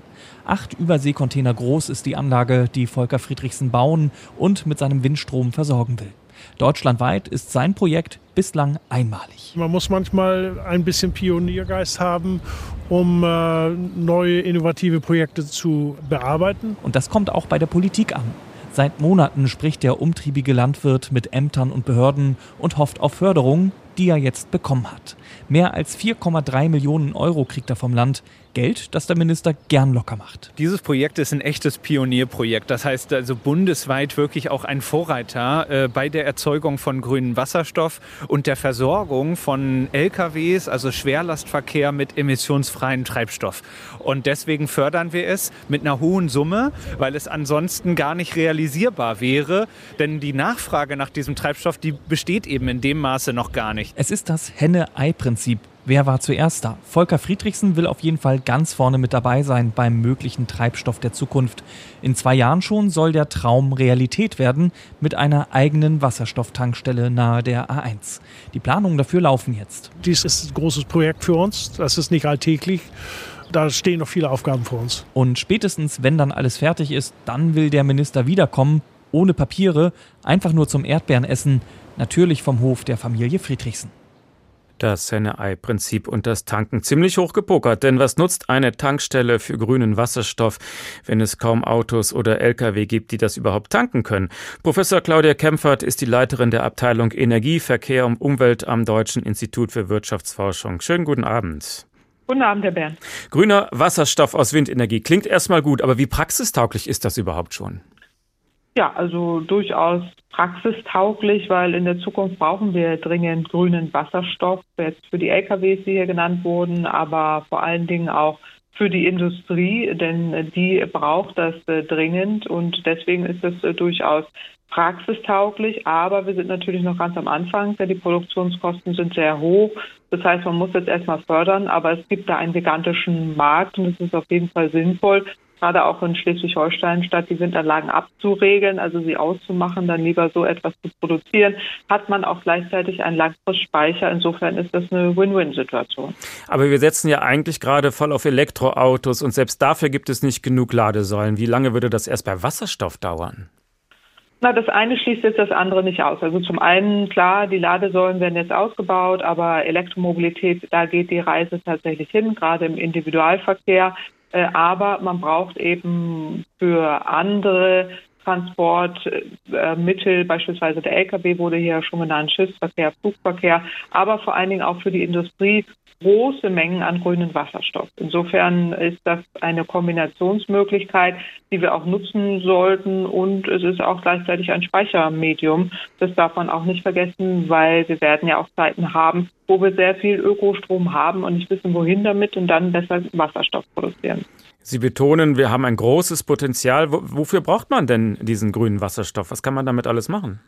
Acht Überseekontainer groß ist die Anlage, die Volker Friedrichsen bauen und mit seinem Windstrom versorgen will. Deutschlandweit ist sein Projekt bislang einmalig. Man muss manchmal ein bisschen Pioniergeist haben, um äh, neue innovative Projekte zu bearbeiten. Und das kommt auch bei der Politik an. Seit Monaten spricht der umtriebige Landwirt mit Ämtern und Behörden und hofft auf Förderung, die er jetzt bekommen hat. Mehr als 4,3 Millionen Euro kriegt er vom Land. Geld, das der Minister gern locker macht. Dieses Projekt ist ein echtes Pionierprojekt. Das heißt also bundesweit wirklich auch ein Vorreiter äh, bei der Erzeugung von grünem Wasserstoff und der Versorgung von LKWs, also Schwerlastverkehr mit emissionsfreiem Treibstoff. Und deswegen fördern wir es mit einer hohen Summe, weil es ansonsten gar nicht realisierbar wäre. Denn die Nachfrage nach diesem Treibstoff, die besteht eben in dem Maße noch gar nicht. Es ist das Henne-Ei-Prinzip. Wer war zuerst da? Volker Friedrichsen will auf jeden Fall ganz vorne mit dabei sein beim möglichen Treibstoff der Zukunft. In zwei Jahren schon soll der Traum Realität werden mit einer eigenen Wasserstofftankstelle nahe der A1. Die Planungen dafür laufen jetzt. Dies ist ein großes Projekt für uns. Das ist nicht alltäglich. Da stehen noch viele Aufgaben vor uns. Und spätestens, wenn dann alles fertig ist, dann will der Minister wiederkommen, ohne Papiere, einfach nur zum Erdbeerenessen, natürlich vom Hof der Familie Friedrichsen. Das Henne-Ei-Prinzip und das Tanken ziemlich hoch gepokert, denn was nutzt eine Tankstelle für grünen Wasserstoff, wenn es kaum Autos oder Lkw gibt, die das überhaupt tanken können? Professor Claudia Kempfert ist die Leiterin der Abteilung Energie, Verkehr und Umwelt am Deutschen Institut für Wirtschaftsforschung. Schönen guten Abend. Guten Abend, Herr Bern. Grüner Wasserstoff aus Windenergie klingt erstmal gut, aber wie praxistauglich ist das überhaupt schon? Ja, also durchaus praxistauglich, weil in der Zukunft brauchen wir dringend grünen Wasserstoff, jetzt für die LKWs, die hier genannt wurden, aber vor allen Dingen auch für die Industrie, denn die braucht das äh, dringend und deswegen ist es äh, durchaus praxistauglich, aber wir sind natürlich noch ganz am Anfang, denn die Produktionskosten sind sehr hoch. Das heißt, man muss jetzt erstmal fördern, aber es gibt da einen gigantischen Markt und es ist auf jeden Fall sinnvoll, gerade auch in Schleswig-Holstein, statt die Windanlagen abzuregeln, also sie auszumachen, dann lieber so etwas zu produzieren, hat man auch gleichzeitig einen Langfristspeicher. Insofern ist das eine Win-Win-Situation. Aber wir setzen ja eigentlich gerade voll auf Elektroautos und selbst dafür gibt es nicht genug Ladesäulen. Wie lange würde das erst bei Wasserstoff dauern? Na, das eine schließt jetzt das andere nicht aus. Also zum einen, klar, die Ladesäulen werden jetzt ausgebaut, aber Elektromobilität, da geht die Reise tatsächlich hin, gerade im Individualverkehr. Äh, aber man braucht eben für andere Transportmittel, beispielsweise der Lkw wurde hier schon genannt, Schiffsverkehr, Flugverkehr, aber vor allen Dingen auch für die Industrie große Mengen an grünen Wasserstoff. Insofern ist das eine Kombinationsmöglichkeit, die wir auch nutzen sollten und es ist auch gleichzeitig ein Speichermedium. Das darf man auch nicht vergessen, weil wir werden ja auch Zeiten haben, wo wir sehr viel Ökostrom haben und nicht wissen, wohin damit und dann besser Wasserstoff produzieren. Sie betonen, wir haben ein großes Potenzial. Wofür braucht man denn diesen grünen Wasserstoff? Was kann man damit alles machen?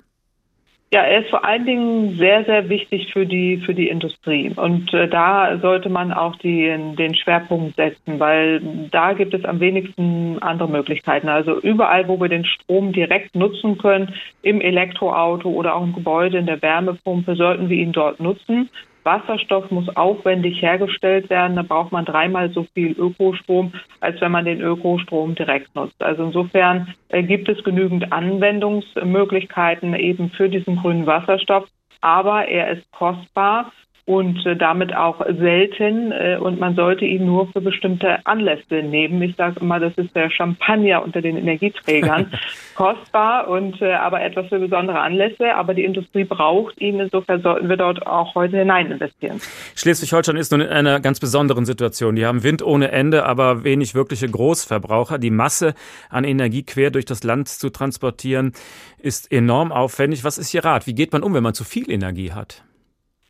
Ja, er ist vor allen Dingen sehr, sehr wichtig für die, für die Industrie. Und äh, da sollte man auch die, den Schwerpunkt setzen, weil da gibt es am wenigsten andere Möglichkeiten. Also überall, wo wir den Strom direkt nutzen können, im Elektroauto oder auch im Gebäude, in der Wärmepumpe, sollten wir ihn dort nutzen. Wasserstoff muss aufwendig hergestellt werden. Da braucht man dreimal so viel Ökostrom, als wenn man den Ökostrom direkt nutzt. Also insofern äh, gibt es genügend Anwendungsmöglichkeiten eben für diesen grünen Wasserstoff. Aber er ist kostbar und äh, damit auch selten äh, und man sollte ihn nur für bestimmte Anlässe nehmen. Ich sage immer, das ist der Champagner unter den Energieträgern. Kostbar und äh, aber etwas für besondere Anlässe, aber die Industrie braucht ihn, insofern sollten wir dort auch heute hinein investieren. Schleswig-Holstein ist nun in einer ganz besonderen Situation. Die haben Wind ohne Ende, aber wenig wirkliche Großverbraucher. Die Masse an Energie quer durch das Land zu transportieren ist enorm aufwendig. Was ist Ihr Rat? Wie geht man um, wenn man zu viel Energie hat?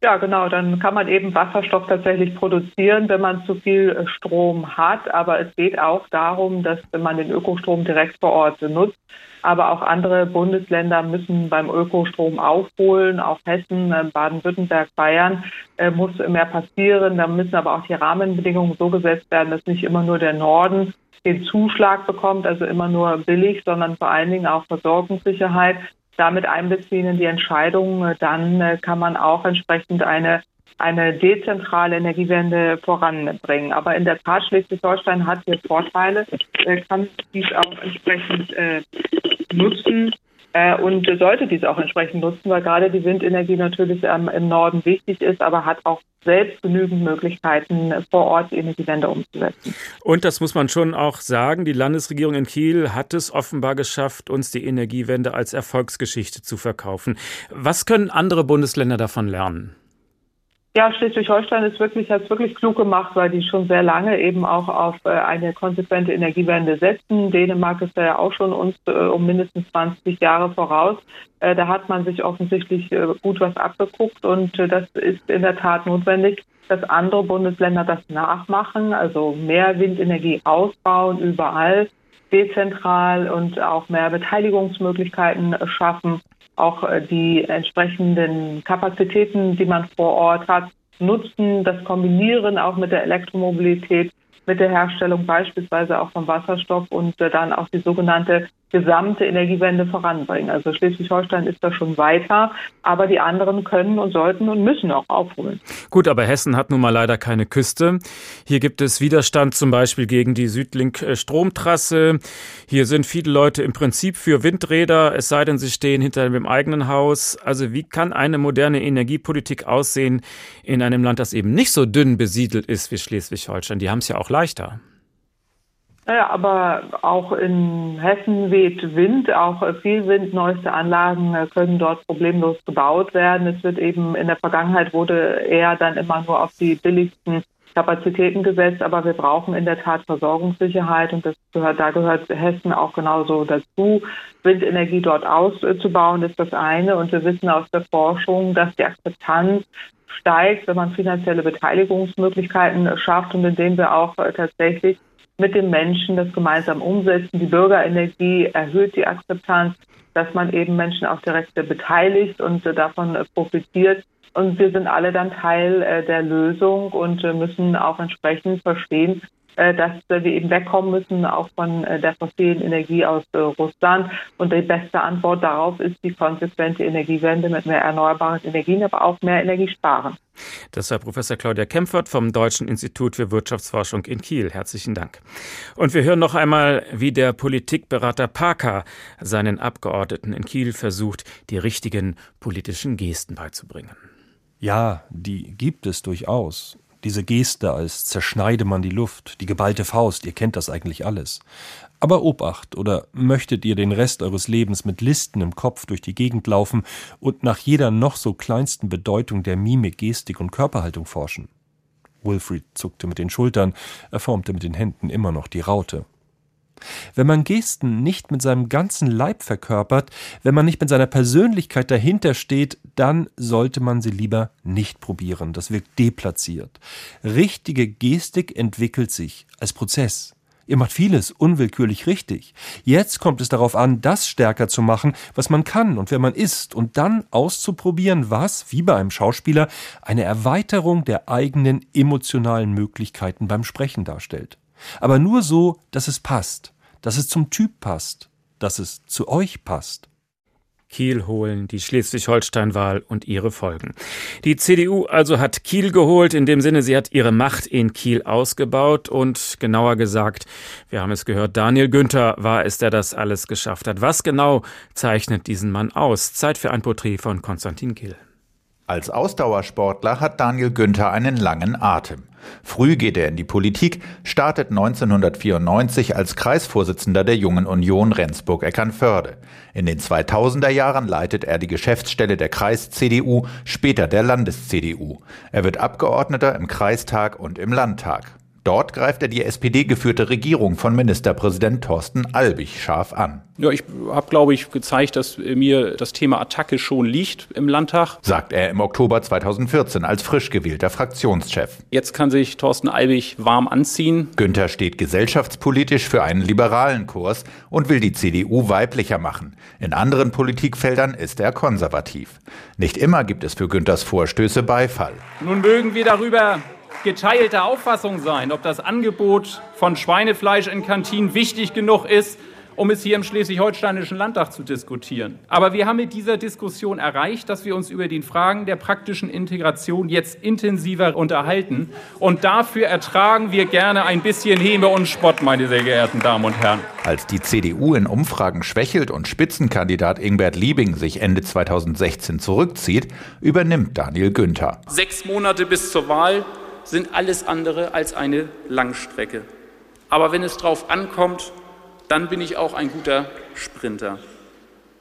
Ja, genau. Dann kann man eben Wasserstoff tatsächlich produzieren, wenn man zu viel äh, Strom hat. Aber es geht auch darum, dass man den Ökostrom direkt vor Ort nutzt. Aber auch andere Bundesländer müssen beim Ökostrom aufholen. Auch Hessen, äh, Baden-Württemberg, Bayern äh, muss mehr passieren. Da müssen aber auch die Rahmenbedingungen so gesetzt werden, dass nicht immer nur der Norden den Zuschlag bekommt, also immer nur billig, sondern vor allen Dingen auch Versorgungssicherheit damit einbeziehen in die Entscheidung, äh, dann äh, kann man auch entsprechend eine eine dezentrale Energiewende voranbringen. Aber in der Tat, Schleswig-Holstein hat hier Vorteile, äh, kann dies auch entsprechend äh, nutzen und sollte dies auch entsprechend nutzen, weil gerade die Windenergie natürlich ähm, im Norden wichtig ist, aber hat auch selbst genügend Möglichkeiten, vor Ort die Energiewende umzusetzen. Und das muss man schon auch sagen, die Landesregierung in Kiel hat es offenbar geschafft, uns die Energiewende als Erfolgsgeschichte zu verkaufen. Was können andere Bundesländer davon lernen? Ja, Schleswig-Holstein ist wirklich, hat es wirklich klug gemacht, weil die schon sehr lange eben auch auf äh, eine konsequente Energiewende setzen. Dänemark ist ja auch schon uns äh, um mindestens 20 Jahre voraus. Äh, da hat man sich offensichtlich gut was abgeguckt und das ist in der Tat notwendig, dass andere Bundesländer das nachmachen, also mehr Windenergie ausbauen überall, dezentral und auch mehr Beteiligungsmöglichkeiten schaffen auch äh, die entsprechenden Kapazitäten, die man vor Ort hat, nutzen, das kombinieren auch mit der Elektromobilität, mit der Herstellung beispielsweise auch von Wasserstoff und äh, dann auch die sogenannte gesamte Energiewende voranbringen. Also Schleswig-Holstein ist da schon weiter, aber die anderen können und sollten und müssen auch aufholen. Gut, aber Hessen hat nun mal leider keine Küste. Hier gibt es Widerstand zum Beispiel gegen die Südlink-Stromtrasse. Hier sind viele Leute im Prinzip für Windräder, es sei denn, sie stehen hinter dem eigenen Haus. Also wie kann eine moderne Energiepolitik aussehen in einem Land, das eben nicht so dünn besiedelt ist wie Schleswig-Holstein? Die haben es ja auch leichter. Naja, aber auch in Hessen weht Wind, auch viel Wind, neueste Anlagen können dort problemlos gebaut werden. Es wird eben in der Vergangenheit wurde eher dann immer nur auf die billigsten Kapazitäten gesetzt, aber wir brauchen in der Tat Versorgungssicherheit und das gehört, da gehört Hessen auch genauso dazu. Windenergie dort auszubauen ist das eine und wir wissen aus der Forschung, dass die Akzeptanz steigt, wenn man finanzielle Beteiligungsmöglichkeiten schafft und indem wir auch tatsächlich mit den Menschen das gemeinsam umsetzen. Die Bürgerenergie erhöht die Akzeptanz, dass man eben Menschen auch direkt beteiligt und davon profitiert. Und wir sind alle dann Teil äh, der Lösung und müssen auch entsprechend verstehen, äh, dass wir eben wegkommen müssen, auch von äh, der fossilen Energie aus Russland. Und die beste Antwort darauf ist die konsequente Energiewende mit mehr erneuerbaren Energien, aber auch mehr Energiesparen. Das war Professor Claudia Kempfert vom Deutschen Institut für Wirtschaftsforschung in Kiel. Herzlichen Dank. Und wir hören noch einmal, wie der Politikberater Parker seinen Abgeordneten in Kiel versucht, die richtigen politischen Gesten beizubringen. Ja, die gibt es durchaus. Diese Geste, als zerschneide man die Luft, die geballte Faust, ihr kennt das eigentlich alles. Aber Obacht, oder möchtet ihr den Rest eures Lebens mit Listen im Kopf durch die Gegend laufen und nach jeder noch so kleinsten Bedeutung der Mimik, Gestik und Körperhaltung forschen? Wilfried zuckte mit den Schultern, er formte mit den Händen immer noch die Raute. Wenn man Gesten nicht mit seinem ganzen Leib verkörpert, wenn man nicht mit seiner Persönlichkeit dahinter steht, dann sollte man sie lieber nicht probieren. Das wirkt deplatziert. Richtige Gestik entwickelt sich als Prozess. Ihr macht vieles unwillkürlich richtig. Jetzt kommt es darauf an, das stärker zu machen, was man kann und wer man ist, und dann auszuprobieren, was, wie bei einem Schauspieler, eine Erweiterung der eigenen emotionalen Möglichkeiten beim Sprechen darstellt. Aber nur so, dass es passt, dass es zum Typ passt, dass es zu euch passt. Kiel holen, die Schleswig-Holstein-Wahl und ihre Folgen. Die CDU also hat Kiel geholt, in dem Sinne, sie hat ihre Macht in Kiel ausgebaut und genauer gesagt, wir haben es gehört, Daniel Günther war es, der das alles geschafft hat. Was genau zeichnet diesen Mann aus? Zeit für ein Porträt von Konstantin Kiel. Als Ausdauersportler hat Daniel Günther einen langen Atem. Früh geht er in die Politik, startet 1994 als Kreisvorsitzender der Jungen Union Rendsburg-Eckernförde. In den 2000er Jahren leitet er die Geschäftsstelle der Kreis-CDU, später der Landes-CDU. Er wird Abgeordneter im Kreistag und im Landtag. Dort greift er die SPD-geführte Regierung von Ministerpräsident Thorsten Albig scharf an. Ja, ich habe, glaube ich, gezeigt, dass mir das Thema Attacke schon liegt im Landtag. Sagt er im Oktober 2014 als frisch gewählter Fraktionschef. Jetzt kann sich Thorsten Albig warm anziehen. Günther steht gesellschaftspolitisch für einen liberalen Kurs und will die CDU weiblicher machen. In anderen Politikfeldern ist er konservativ. Nicht immer gibt es für Günthers Vorstöße Beifall. Nun mögen wir darüber geteilter Auffassung sein, ob das Angebot von Schweinefleisch in Kantinen wichtig genug ist, um es hier im schleswig-holsteinischen Landtag zu diskutieren. Aber wir haben mit dieser Diskussion erreicht, dass wir uns über die Fragen der praktischen Integration jetzt intensiver unterhalten. Und dafür ertragen wir gerne ein bisschen Häme und Spott, meine sehr geehrten Damen und Herren. Als die CDU in Umfragen schwächelt und Spitzenkandidat Ingbert Liebing sich Ende 2016 zurückzieht, übernimmt Daniel Günther. Sechs Monate bis zur Wahl sind alles andere als eine Langstrecke. Aber wenn es drauf ankommt, dann bin ich auch ein guter Sprinter.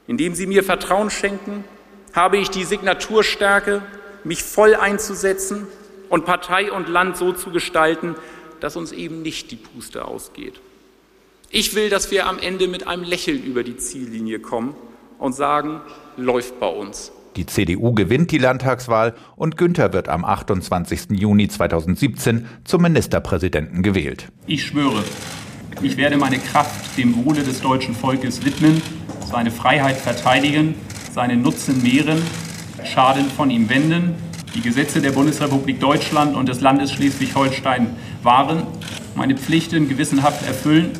Indem Sie mir Vertrauen schenken, habe ich die Signaturstärke, mich voll einzusetzen und Partei und Land so zu gestalten, dass uns eben nicht die Puste ausgeht. Ich will, dass wir am Ende mit einem Lächeln über die Ziellinie kommen und sagen, läuft bei uns. Die CDU gewinnt die Landtagswahl und Günther wird am 28. Juni 2017 zum Ministerpräsidenten gewählt. Ich schwöre, ich werde meine Kraft dem Wohle des deutschen Volkes widmen, seine Freiheit verteidigen, seinen Nutzen mehren, Schaden von ihm wenden, die Gesetze der Bundesrepublik Deutschland und des Landes Schleswig-Holstein wahren, meine Pflichten gewissenhaft erfüllen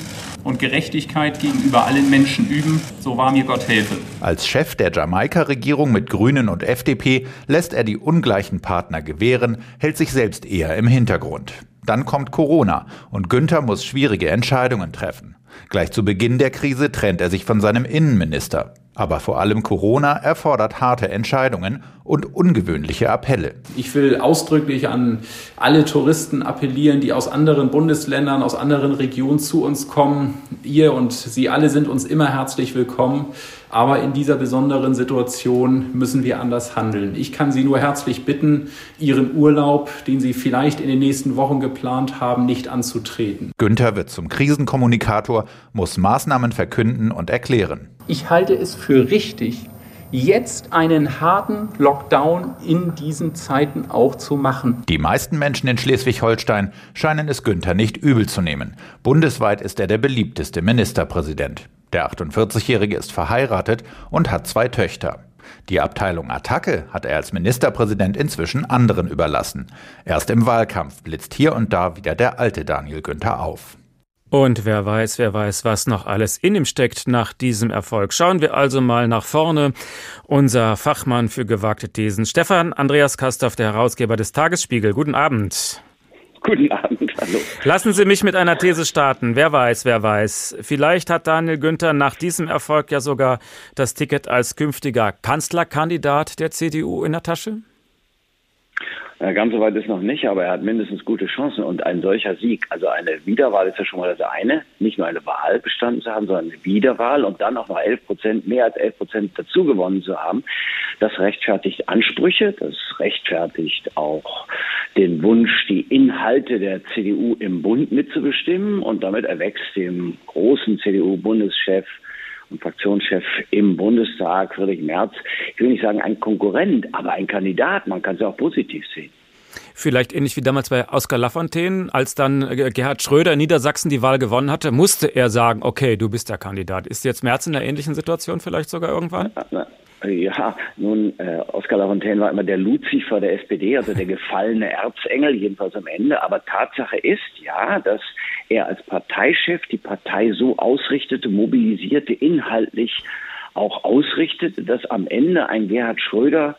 und Gerechtigkeit gegenüber allen Menschen üben, so wahr mir Gott helfe. Als Chef der Jamaika-Regierung mit Grünen und FDP lässt er die ungleichen Partner gewähren, hält sich selbst eher im Hintergrund. Dann kommt Corona und Günther muss schwierige Entscheidungen treffen. Gleich zu Beginn der Krise trennt er sich von seinem Innenminister. Aber vor allem Corona erfordert harte Entscheidungen und ungewöhnliche Appelle. Ich will ausdrücklich an alle Touristen appellieren, die aus anderen Bundesländern, aus anderen Regionen zu uns kommen. Ihr und Sie alle sind uns immer herzlich willkommen. Aber in dieser besonderen Situation müssen wir anders handeln. Ich kann Sie nur herzlich bitten, Ihren Urlaub, den Sie vielleicht in den nächsten Wochen geplant haben, nicht anzutreten. Günther wird zum Krisenkommunikator, muss Maßnahmen verkünden und erklären. Ich halte es für richtig, jetzt einen harten Lockdown in diesen Zeiten auch zu machen. Die meisten Menschen in Schleswig-Holstein scheinen es Günther nicht übel zu nehmen. Bundesweit ist er der beliebteste Ministerpräsident. Der 48-Jährige ist verheiratet und hat zwei Töchter. Die Abteilung Attacke hat er als Ministerpräsident inzwischen anderen überlassen. Erst im Wahlkampf blitzt hier und da wieder der alte Daniel Günther auf. Und wer weiß, wer weiß, was noch alles in ihm steckt nach diesem Erfolg. Schauen wir also mal nach vorne. Unser Fachmann für gewagte Thesen, Stefan Andreas Kastorf, der Herausgeber des Tagesspiegel. Guten Abend. Guten Abend, hallo. Lassen Sie mich mit einer These starten. Wer weiß, wer weiß. Vielleicht hat Daniel Günther nach diesem Erfolg ja sogar das Ticket als künftiger Kanzlerkandidat der CDU in der Tasche? Ganz so weit ist noch nicht, aber er hat mindestens gute Chancen. Und ein solcher Sieg, also eine Wiederwahl ist ja schon mal das eine, nicht nur eine Wahl bestanden zu haben, sondern eine Wiederwahl und dann auch noch 11 Prozent, mehr als 11 Prozent dazu gewonnen zu haben, das rechtfertigt Ansprüche, das rechtfertigt auch den Wunsch, die Inhalte der CDU im Bund mitzubestimmen. Und damit erwächst dem großen CDU-Bundeschef und Fraktionschef im Bundestag, Friedrich Merz, ich will nicht sagen ein Konkurrent, aber ein Kandidat. Man kann es auch positiv sehen. Vielleicht ähnlich wie damals bei Oskar Lafontaine, als dann äh, Gerhard Schröder in Niedersachsen die Wahl gewonnen hatte, musste er sagen, okay, du bist der Kandidat. Ist jetzt Merz in einer ähnlichen Situation vielleicht sogar irgendwann? Ja, nun, äh, Oskar Lafontaine war immer der Luzifer der SPD, also der gefallene Erzengel, jedenfalls am Ende. Aber Tatsache ist ja, dass er als Parteichef die Partei so ausrichtete, mobilisierte, inhaltlich auch ausrichtete, dass am Ende ein Gerhard Schröder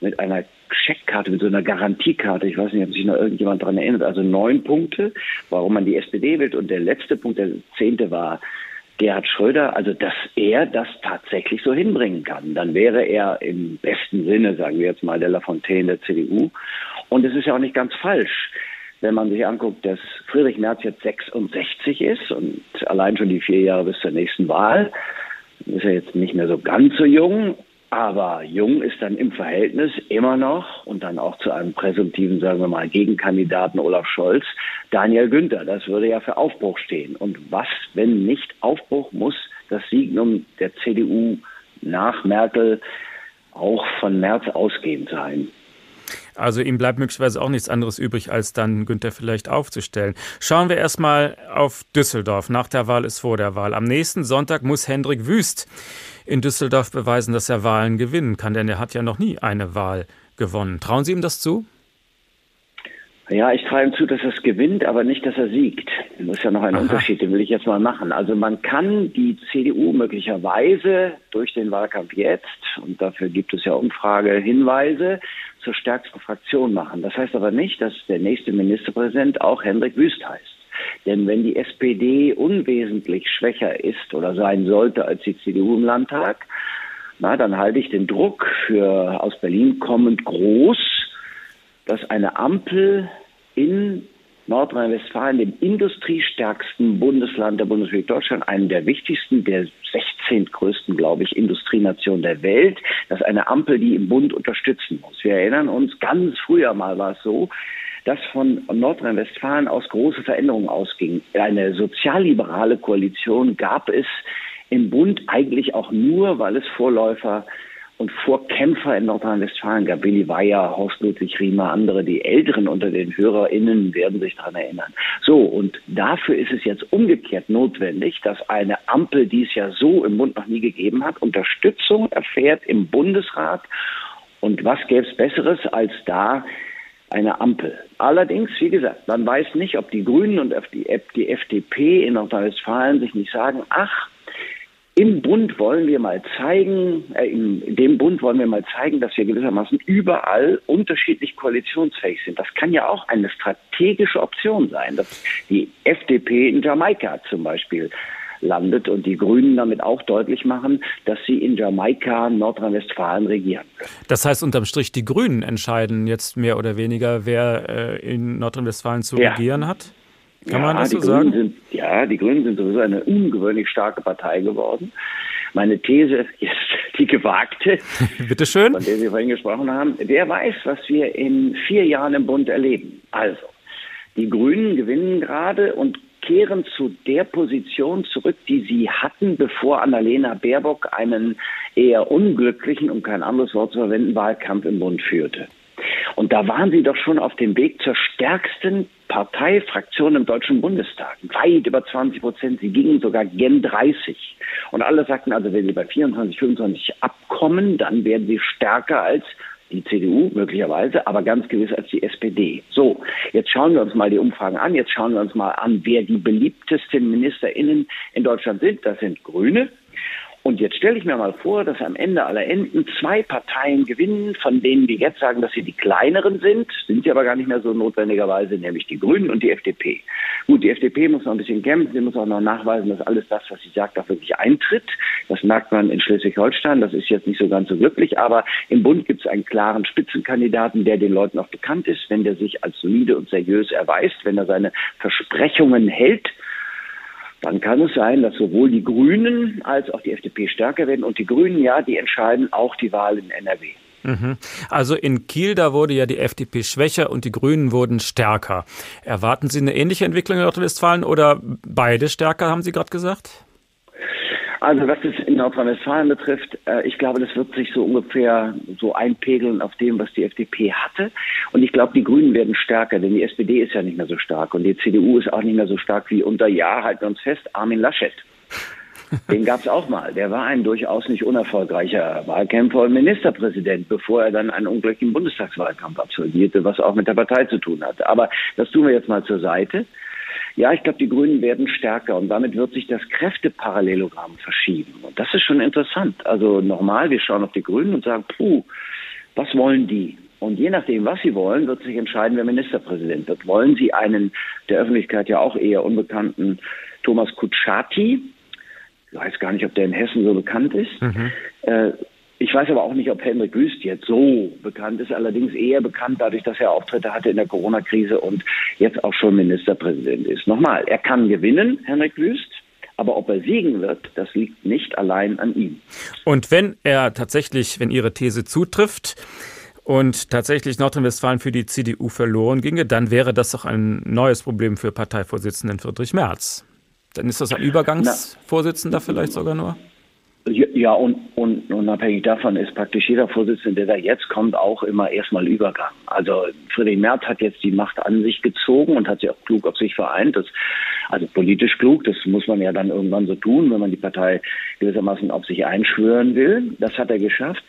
mit einer Scheckkarte, mit so einer Garantiekarte, ich weiß nicht, ob sich noch irgendjemand daran erinnert, also neun Punkte, warum man die SPD wählt. Und der letzte Punkt, der zehnte war Gerhard Schröder, also dass er das tatsächlich so hinbringen kann. Dann wäre er im besten Sinne, sagen wir jetzt mal, der Lafontaine der CDU. Und es ist ja auch nicht ganz falsch, wenn man sich anguckt, dass Friedrich Merz jetzt 66 ist und allein schon die vier Jahre bis zur nächsten Wahl, ist er jetzt nicht mehr so ganz so jung, aber Jung ist dann im Verhältnis immer noch und dann auch zu einem präsumptiven, sagen wir mal, Gegenkandidaten Olaf Scholz, Daniel Günther. Das würde ja für Aufbruch stehen. Und was, wenn nicht Aufbruch, muss das Signum der CDU nach Merkel auch von März ausgehend sein. Also ihm bleibt möglicherweise auch nichts anderes übrig, als dann Günther vielleicht aufzustellen. Schauen wir erstmal auf Düsseldorf. Nach der Wahl ist vor der Wahl. Am nächsten Sonntag muss Hendrik Wüst in Düsseldorf beweisen, dass er Wahlen gewinnen kann, denn er hat ja noch nie eine Wahl gewonnen. Trauen Sie ihm das zu? Ja, ich traue ihm zu, dass er es gewinnt, aber nicht, dass er siegt. Das ist ja noch ein Aha. Unterschied, den will ich jetzt mal machen. Also man kann die CDU möglicherweise durch den Wahlkampf jetzt, und dafür gibt es ja Umfragehinweise, zur stärksten Fraktion machen. Das heißt aber nicht, dass der nächste Ministerpräsident auch Hendrik Wüst heißt. Denn wenn die SPD unwesentlich schwächer ist oder sein sollte als die CDU im Landtag, na, dann halte ich den Druck für aus Berlin kommend groß, dass eine Ampel in Nordrhein-Westfalen, dem industriestärksten Bundesland der Bundesrepublik Deutschland, einem der wichtigsten, der 16 größten, glaube ich, Industrienationen der Welt, dass eine Ampel die im Bund unterstützen muss. Wir erinnern uns, ganz früher mal war es so, dass von Nordrhein-Westfalen aus große Veränderungen ausgingen. Eine sozialliberale Koalition gab es im Bund eigentlich auch nur, weil es Vorläufer und Vorkämpfer in Nordrhein-Westfalen gab. Willi Weyer, Horst Ludwig Riemer, andere, die Älteren unter den HörerInnen werden sich daran erinnern. So, und dafür ist es jetzt umgekehrt notwendig, dass eine Ampel, die es ja so im Bund noch nie gegeben hat, Unterstützung erfährt im Bundesrat. Und was gäbe es Besseres, als da eine Ampel. Allerdings, wie gesagt, man weiß nicht, ob die Grünen und die FDP in Nordrhein-Westfalen sich nicht sagen, ach, im Bund wollen wir mal zeigen, äh, in dem Bund wollen wir mal zeigen, dass wir gewissermaßen überall unterschiedlich koalitionsfähig sind. Das kann ja auch eine strategische Option sein, dass die FDP in Jamaika zum Beispiel landet und die Grünen damit auch deutlich machen, dass sie in Jamaika, Nordrhein-Westfalen regieren können. Das heißt unterm Strich, die Grünen entscheiden jetzt mehr oder weniger, wer äh, in Nordrhein-Westfalen zu ja. regieren hat? Kann ja, man das so sagen? Sind, ja, die Grünen sind sowieso eine ungewöhnlich starke Partei geworden. Meine These ist die gewagte, Bitte schön. von der Sie vorhin gesprochen haben. Wer weiß, was wir in vier Jahren im Bund erleben. Also, die Grünen gewinnen gerade und kehren zu der Position zurück, die sie hatten, bevor Annalena Baerbock einen eher unglücklichen, um kein anderes Wort zu verwenden, Wahlkampf im Bund führte. Und da waren sie doch schon auf dem Weg zur stärksten Parteifraktion im Deutschen Bundestag. Weit über 20 Prozent. Sie gingen sogar gen 30. Und alle sagten also, wenn sie bei 24, 25 abkommen, dann werden sie stärker als die CDU möglicherweise, aber ganz gewiss als die SPD. So, jetzt schauen wir uns mal die Umfragen an. Jetzt schauen wir uns mal an, wer die beliebtesten MinisterInnen in Deutschland sind. Das sind Grüne, und jetzt stelle ich mir mal vor, dass am Ende aller Enden zwei Parteien gewinnen, von denen wir jetzt sagen, dass sie die kleineren sind, sind sie aber gar nicht mehr so notwendigerweise, nämlich die Grünen und die FDP. Gut, die FDP muss noch ein bisschen kämpfen, sie muss auch noch nachweisen, dass alles das, was sie sagt, auch wirklich eintritt. Das merkt man in Schleswig-Holstein, das ist jetzt nicht so ganz so glücklich, aber im Bund gibt es einen klaren Spitzenkandidaten, der den Leuten auch bekannt ist, wenn der sich als solide und seriös erweist, wenn er seine Versprechungen hält dann kann es sein, dass sowohl die Grünen als auch die FDP stärker werden. Und die Grünen, ja, die entscheiden auch die Wahl in NRW. Mhm. Also in Kiel, da wurde ja die FDP schwächer und die Grünen wurden stärker. Erwarten Sie eine ähnliche Entwicklung in Nordrhein-Westfalen oder beide stärker, haben Sie gerade gesagt? Also was es in Nordrhein-Westfalen betrifft, äh, ich glaube, das wird sich so ungefähr so einpegeln auf dem, was die FDP hatte. Und ich glaube, die Grünen werden stärker, denn die SPD ist ja nicht mehr so stark und die CDU ist auch nicht mehr so stark wie unter Jahr, halten wir uns fest, Armin Laschet. Den gab es auch mal. Der war ein durchaus nicht unerfolgreicher Wahlkämpfer und Ministerpräsident, bevor er dann einen unglücklichen Bundestagswahlkampf absolvierte, was auch mit der Partei zu tun hatte. Aber das tun wir jetzt mal zur Seite. Ja, ich glaube, die Grünen werden stärker und damit wird sich das Kräfteparallelogramm verschieben. Und das ist schon interessant. Also nochmal, wir schauen auf die Grünen und sagen, puh, was wollen die? Und je nachdem, was sie wollen, wird sich entscheiden, wer Ministerpräsident wird. Wollen sie einen der Öffentlichkeit ja auch eher unbekannten Thomas Kutschaty, Ich weiß gar nicht, ob der in Hessen so bekannt ist. Mhm. Äh, ich weiß aber auch nicht, ob Henrik Wüst jetzt so bekannt ist, allerdings eher bekannt dadurch, dass er Auftritte hatte in der Corona-Krise und jetzt auch schon Ministerpräsident ist. Nochmal, er kann gewinnen, Henrik Wüst. Aber ob er siegen wird, das liegt nicht allein an ihm. Und wenn er tatsächlich, wenn Ihre These zutrifft, und tatsächlich Nordrhein-Westfalen für die CDU verloren ginge, dann wäre das doch ein neues Problem für Parteivorsitzenden Friedrich Merz. Dann ist das ein Übergangsvorsitzender vielleicht sogar nur? Ja, und, und unabhängig davon ist praktisch jeder Vorsitzende, der da jetzt kommt, auch immer erstmal Übergang. Also Friedrich Merz hat jetzt die Macht an sich gezogen und hat sie auch klug auf sich vereint. Das, also politisch klug, das muss man ja dann irgendwann so tun, wenn man die Partei gewissermaßen auf sich einschwören will. Das hat er geschafft.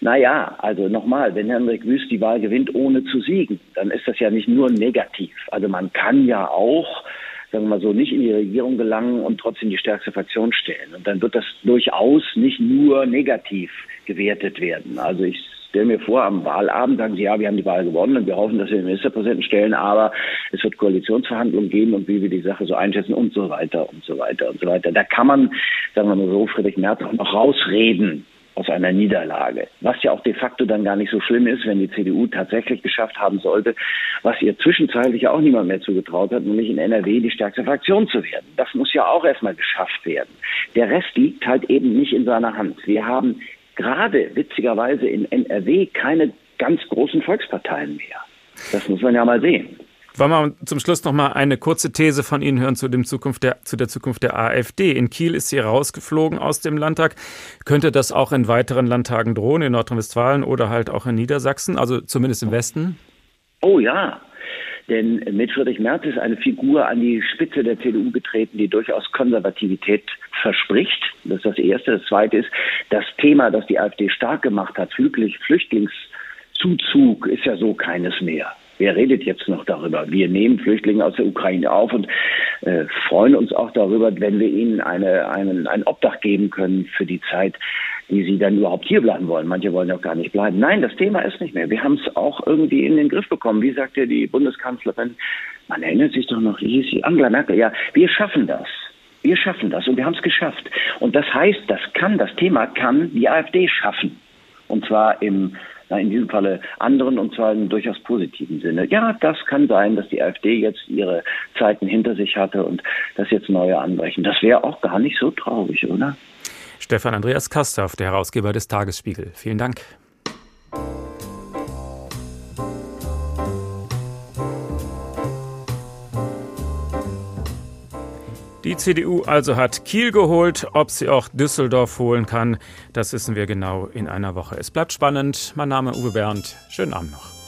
Naja, also nochmal, wenn Henrik Wüst die Wahl gewinnt, ohne zu siegen, dann ist das ja nicht nur negativ. Also man kann ja auch sagen wir mal so, nicht in die Regierung gelangen und trotzdem die stärkste Fraktion stellen. Und dann wird das durchaus nicht nur negativ gewertet werden. Also ich stelle mir vor, am Wahlabend sagen sie, ja, wir haben die Wahl gewonnen und wir hoffen, dass wir den Ministerpräsidenten stellen, aber es wird Koalitionsverhandlungen geben und wie wir die Sache so einschätzen und so weiter und so weiter und so weiter. Da kann man, sagen wir mal so, Friedrich Merz auch noch rausreden aus einer Niederlage. Was ja auch de facto dann gar nicht so schlimm ist, wenn die CDU tatsächlich geschafft haben sollte, was ihr zwischenzeitlich auch niemand mehr zugetraut hat, nämlich in NRW die stärkste Fraktion zu werden. Das muss ja auch erstmal geschafft werden. Der Rest liegt halt eben nicht in seiner Hand. Wir haben gerade witzigerweise in NRW keine ganz großen Volksparteien mehr. Das muss man ja mal sehen. Wollen wir zum Schluss noch mal eine kurze These von Ihnen hören zu, dem Zukunft der, zu der Zukunft der AfD. In Kiel ist sie rausgeflogen aus dem Landtag. Könnte das auch in weiteren Landtagen drohen, in Nordrhein-Westfalen oder halt auch in Niedersachsen, also zumindest im Westen? Oh ja, denn mit Friedrich Merz ist eine Figur an die Spitze der CDU getreten, die durchaus Konservativität verspricht. Das ist das Erste. Das Zweite ist, das Thema, das die AfD stark gemacht hat, Flüchtlingszuzug, ist ja so keines mehr. Wer redet jetzt noch darüber? Wir nehmen Flüchtlinge aus der Ukraine auf und äh, freuen uns auch darüber, wenn wir ihnen eine, einen, ein Obdach geben können für die Zeit, die sie dann überhaupt hier bleiben wollen. Manche wollen auch gar nicht bleiben. Nein, das Thema ist nicht mehr. Wir haben es auch irgendwie in den Griff bekommen. Wie sagte die Bundeskanzlerin? Man erinnert sich doch noch, hieß sie? Angela Merkel. Ja, wir schaffen das. Wir schaffen das und wir haben es geschafft. Und das heißt, das kann, das Thema kann die AfD schaffen. Und zwar im in diesem Falle anderen und zwar im durchaus positiven Sinne. Ja, das kann sein, dass die AfD jetzt ihre Zeiten hinter sich hatte und dass jetzt neue anbrechen. Das wäre auch gar nicht so traurig, oder? Stefan Andreas Kastorf, der Herausgeber des Tagesspiegel. Vielen Dank. Die CDU also hat Kiel geholt. Ob sie auch Düsseldorf holen kann, das wissen wir genau in einer Woche. Es bleibt spannend. Mein Name ist Uwe Bernd. Schönen Abend noch.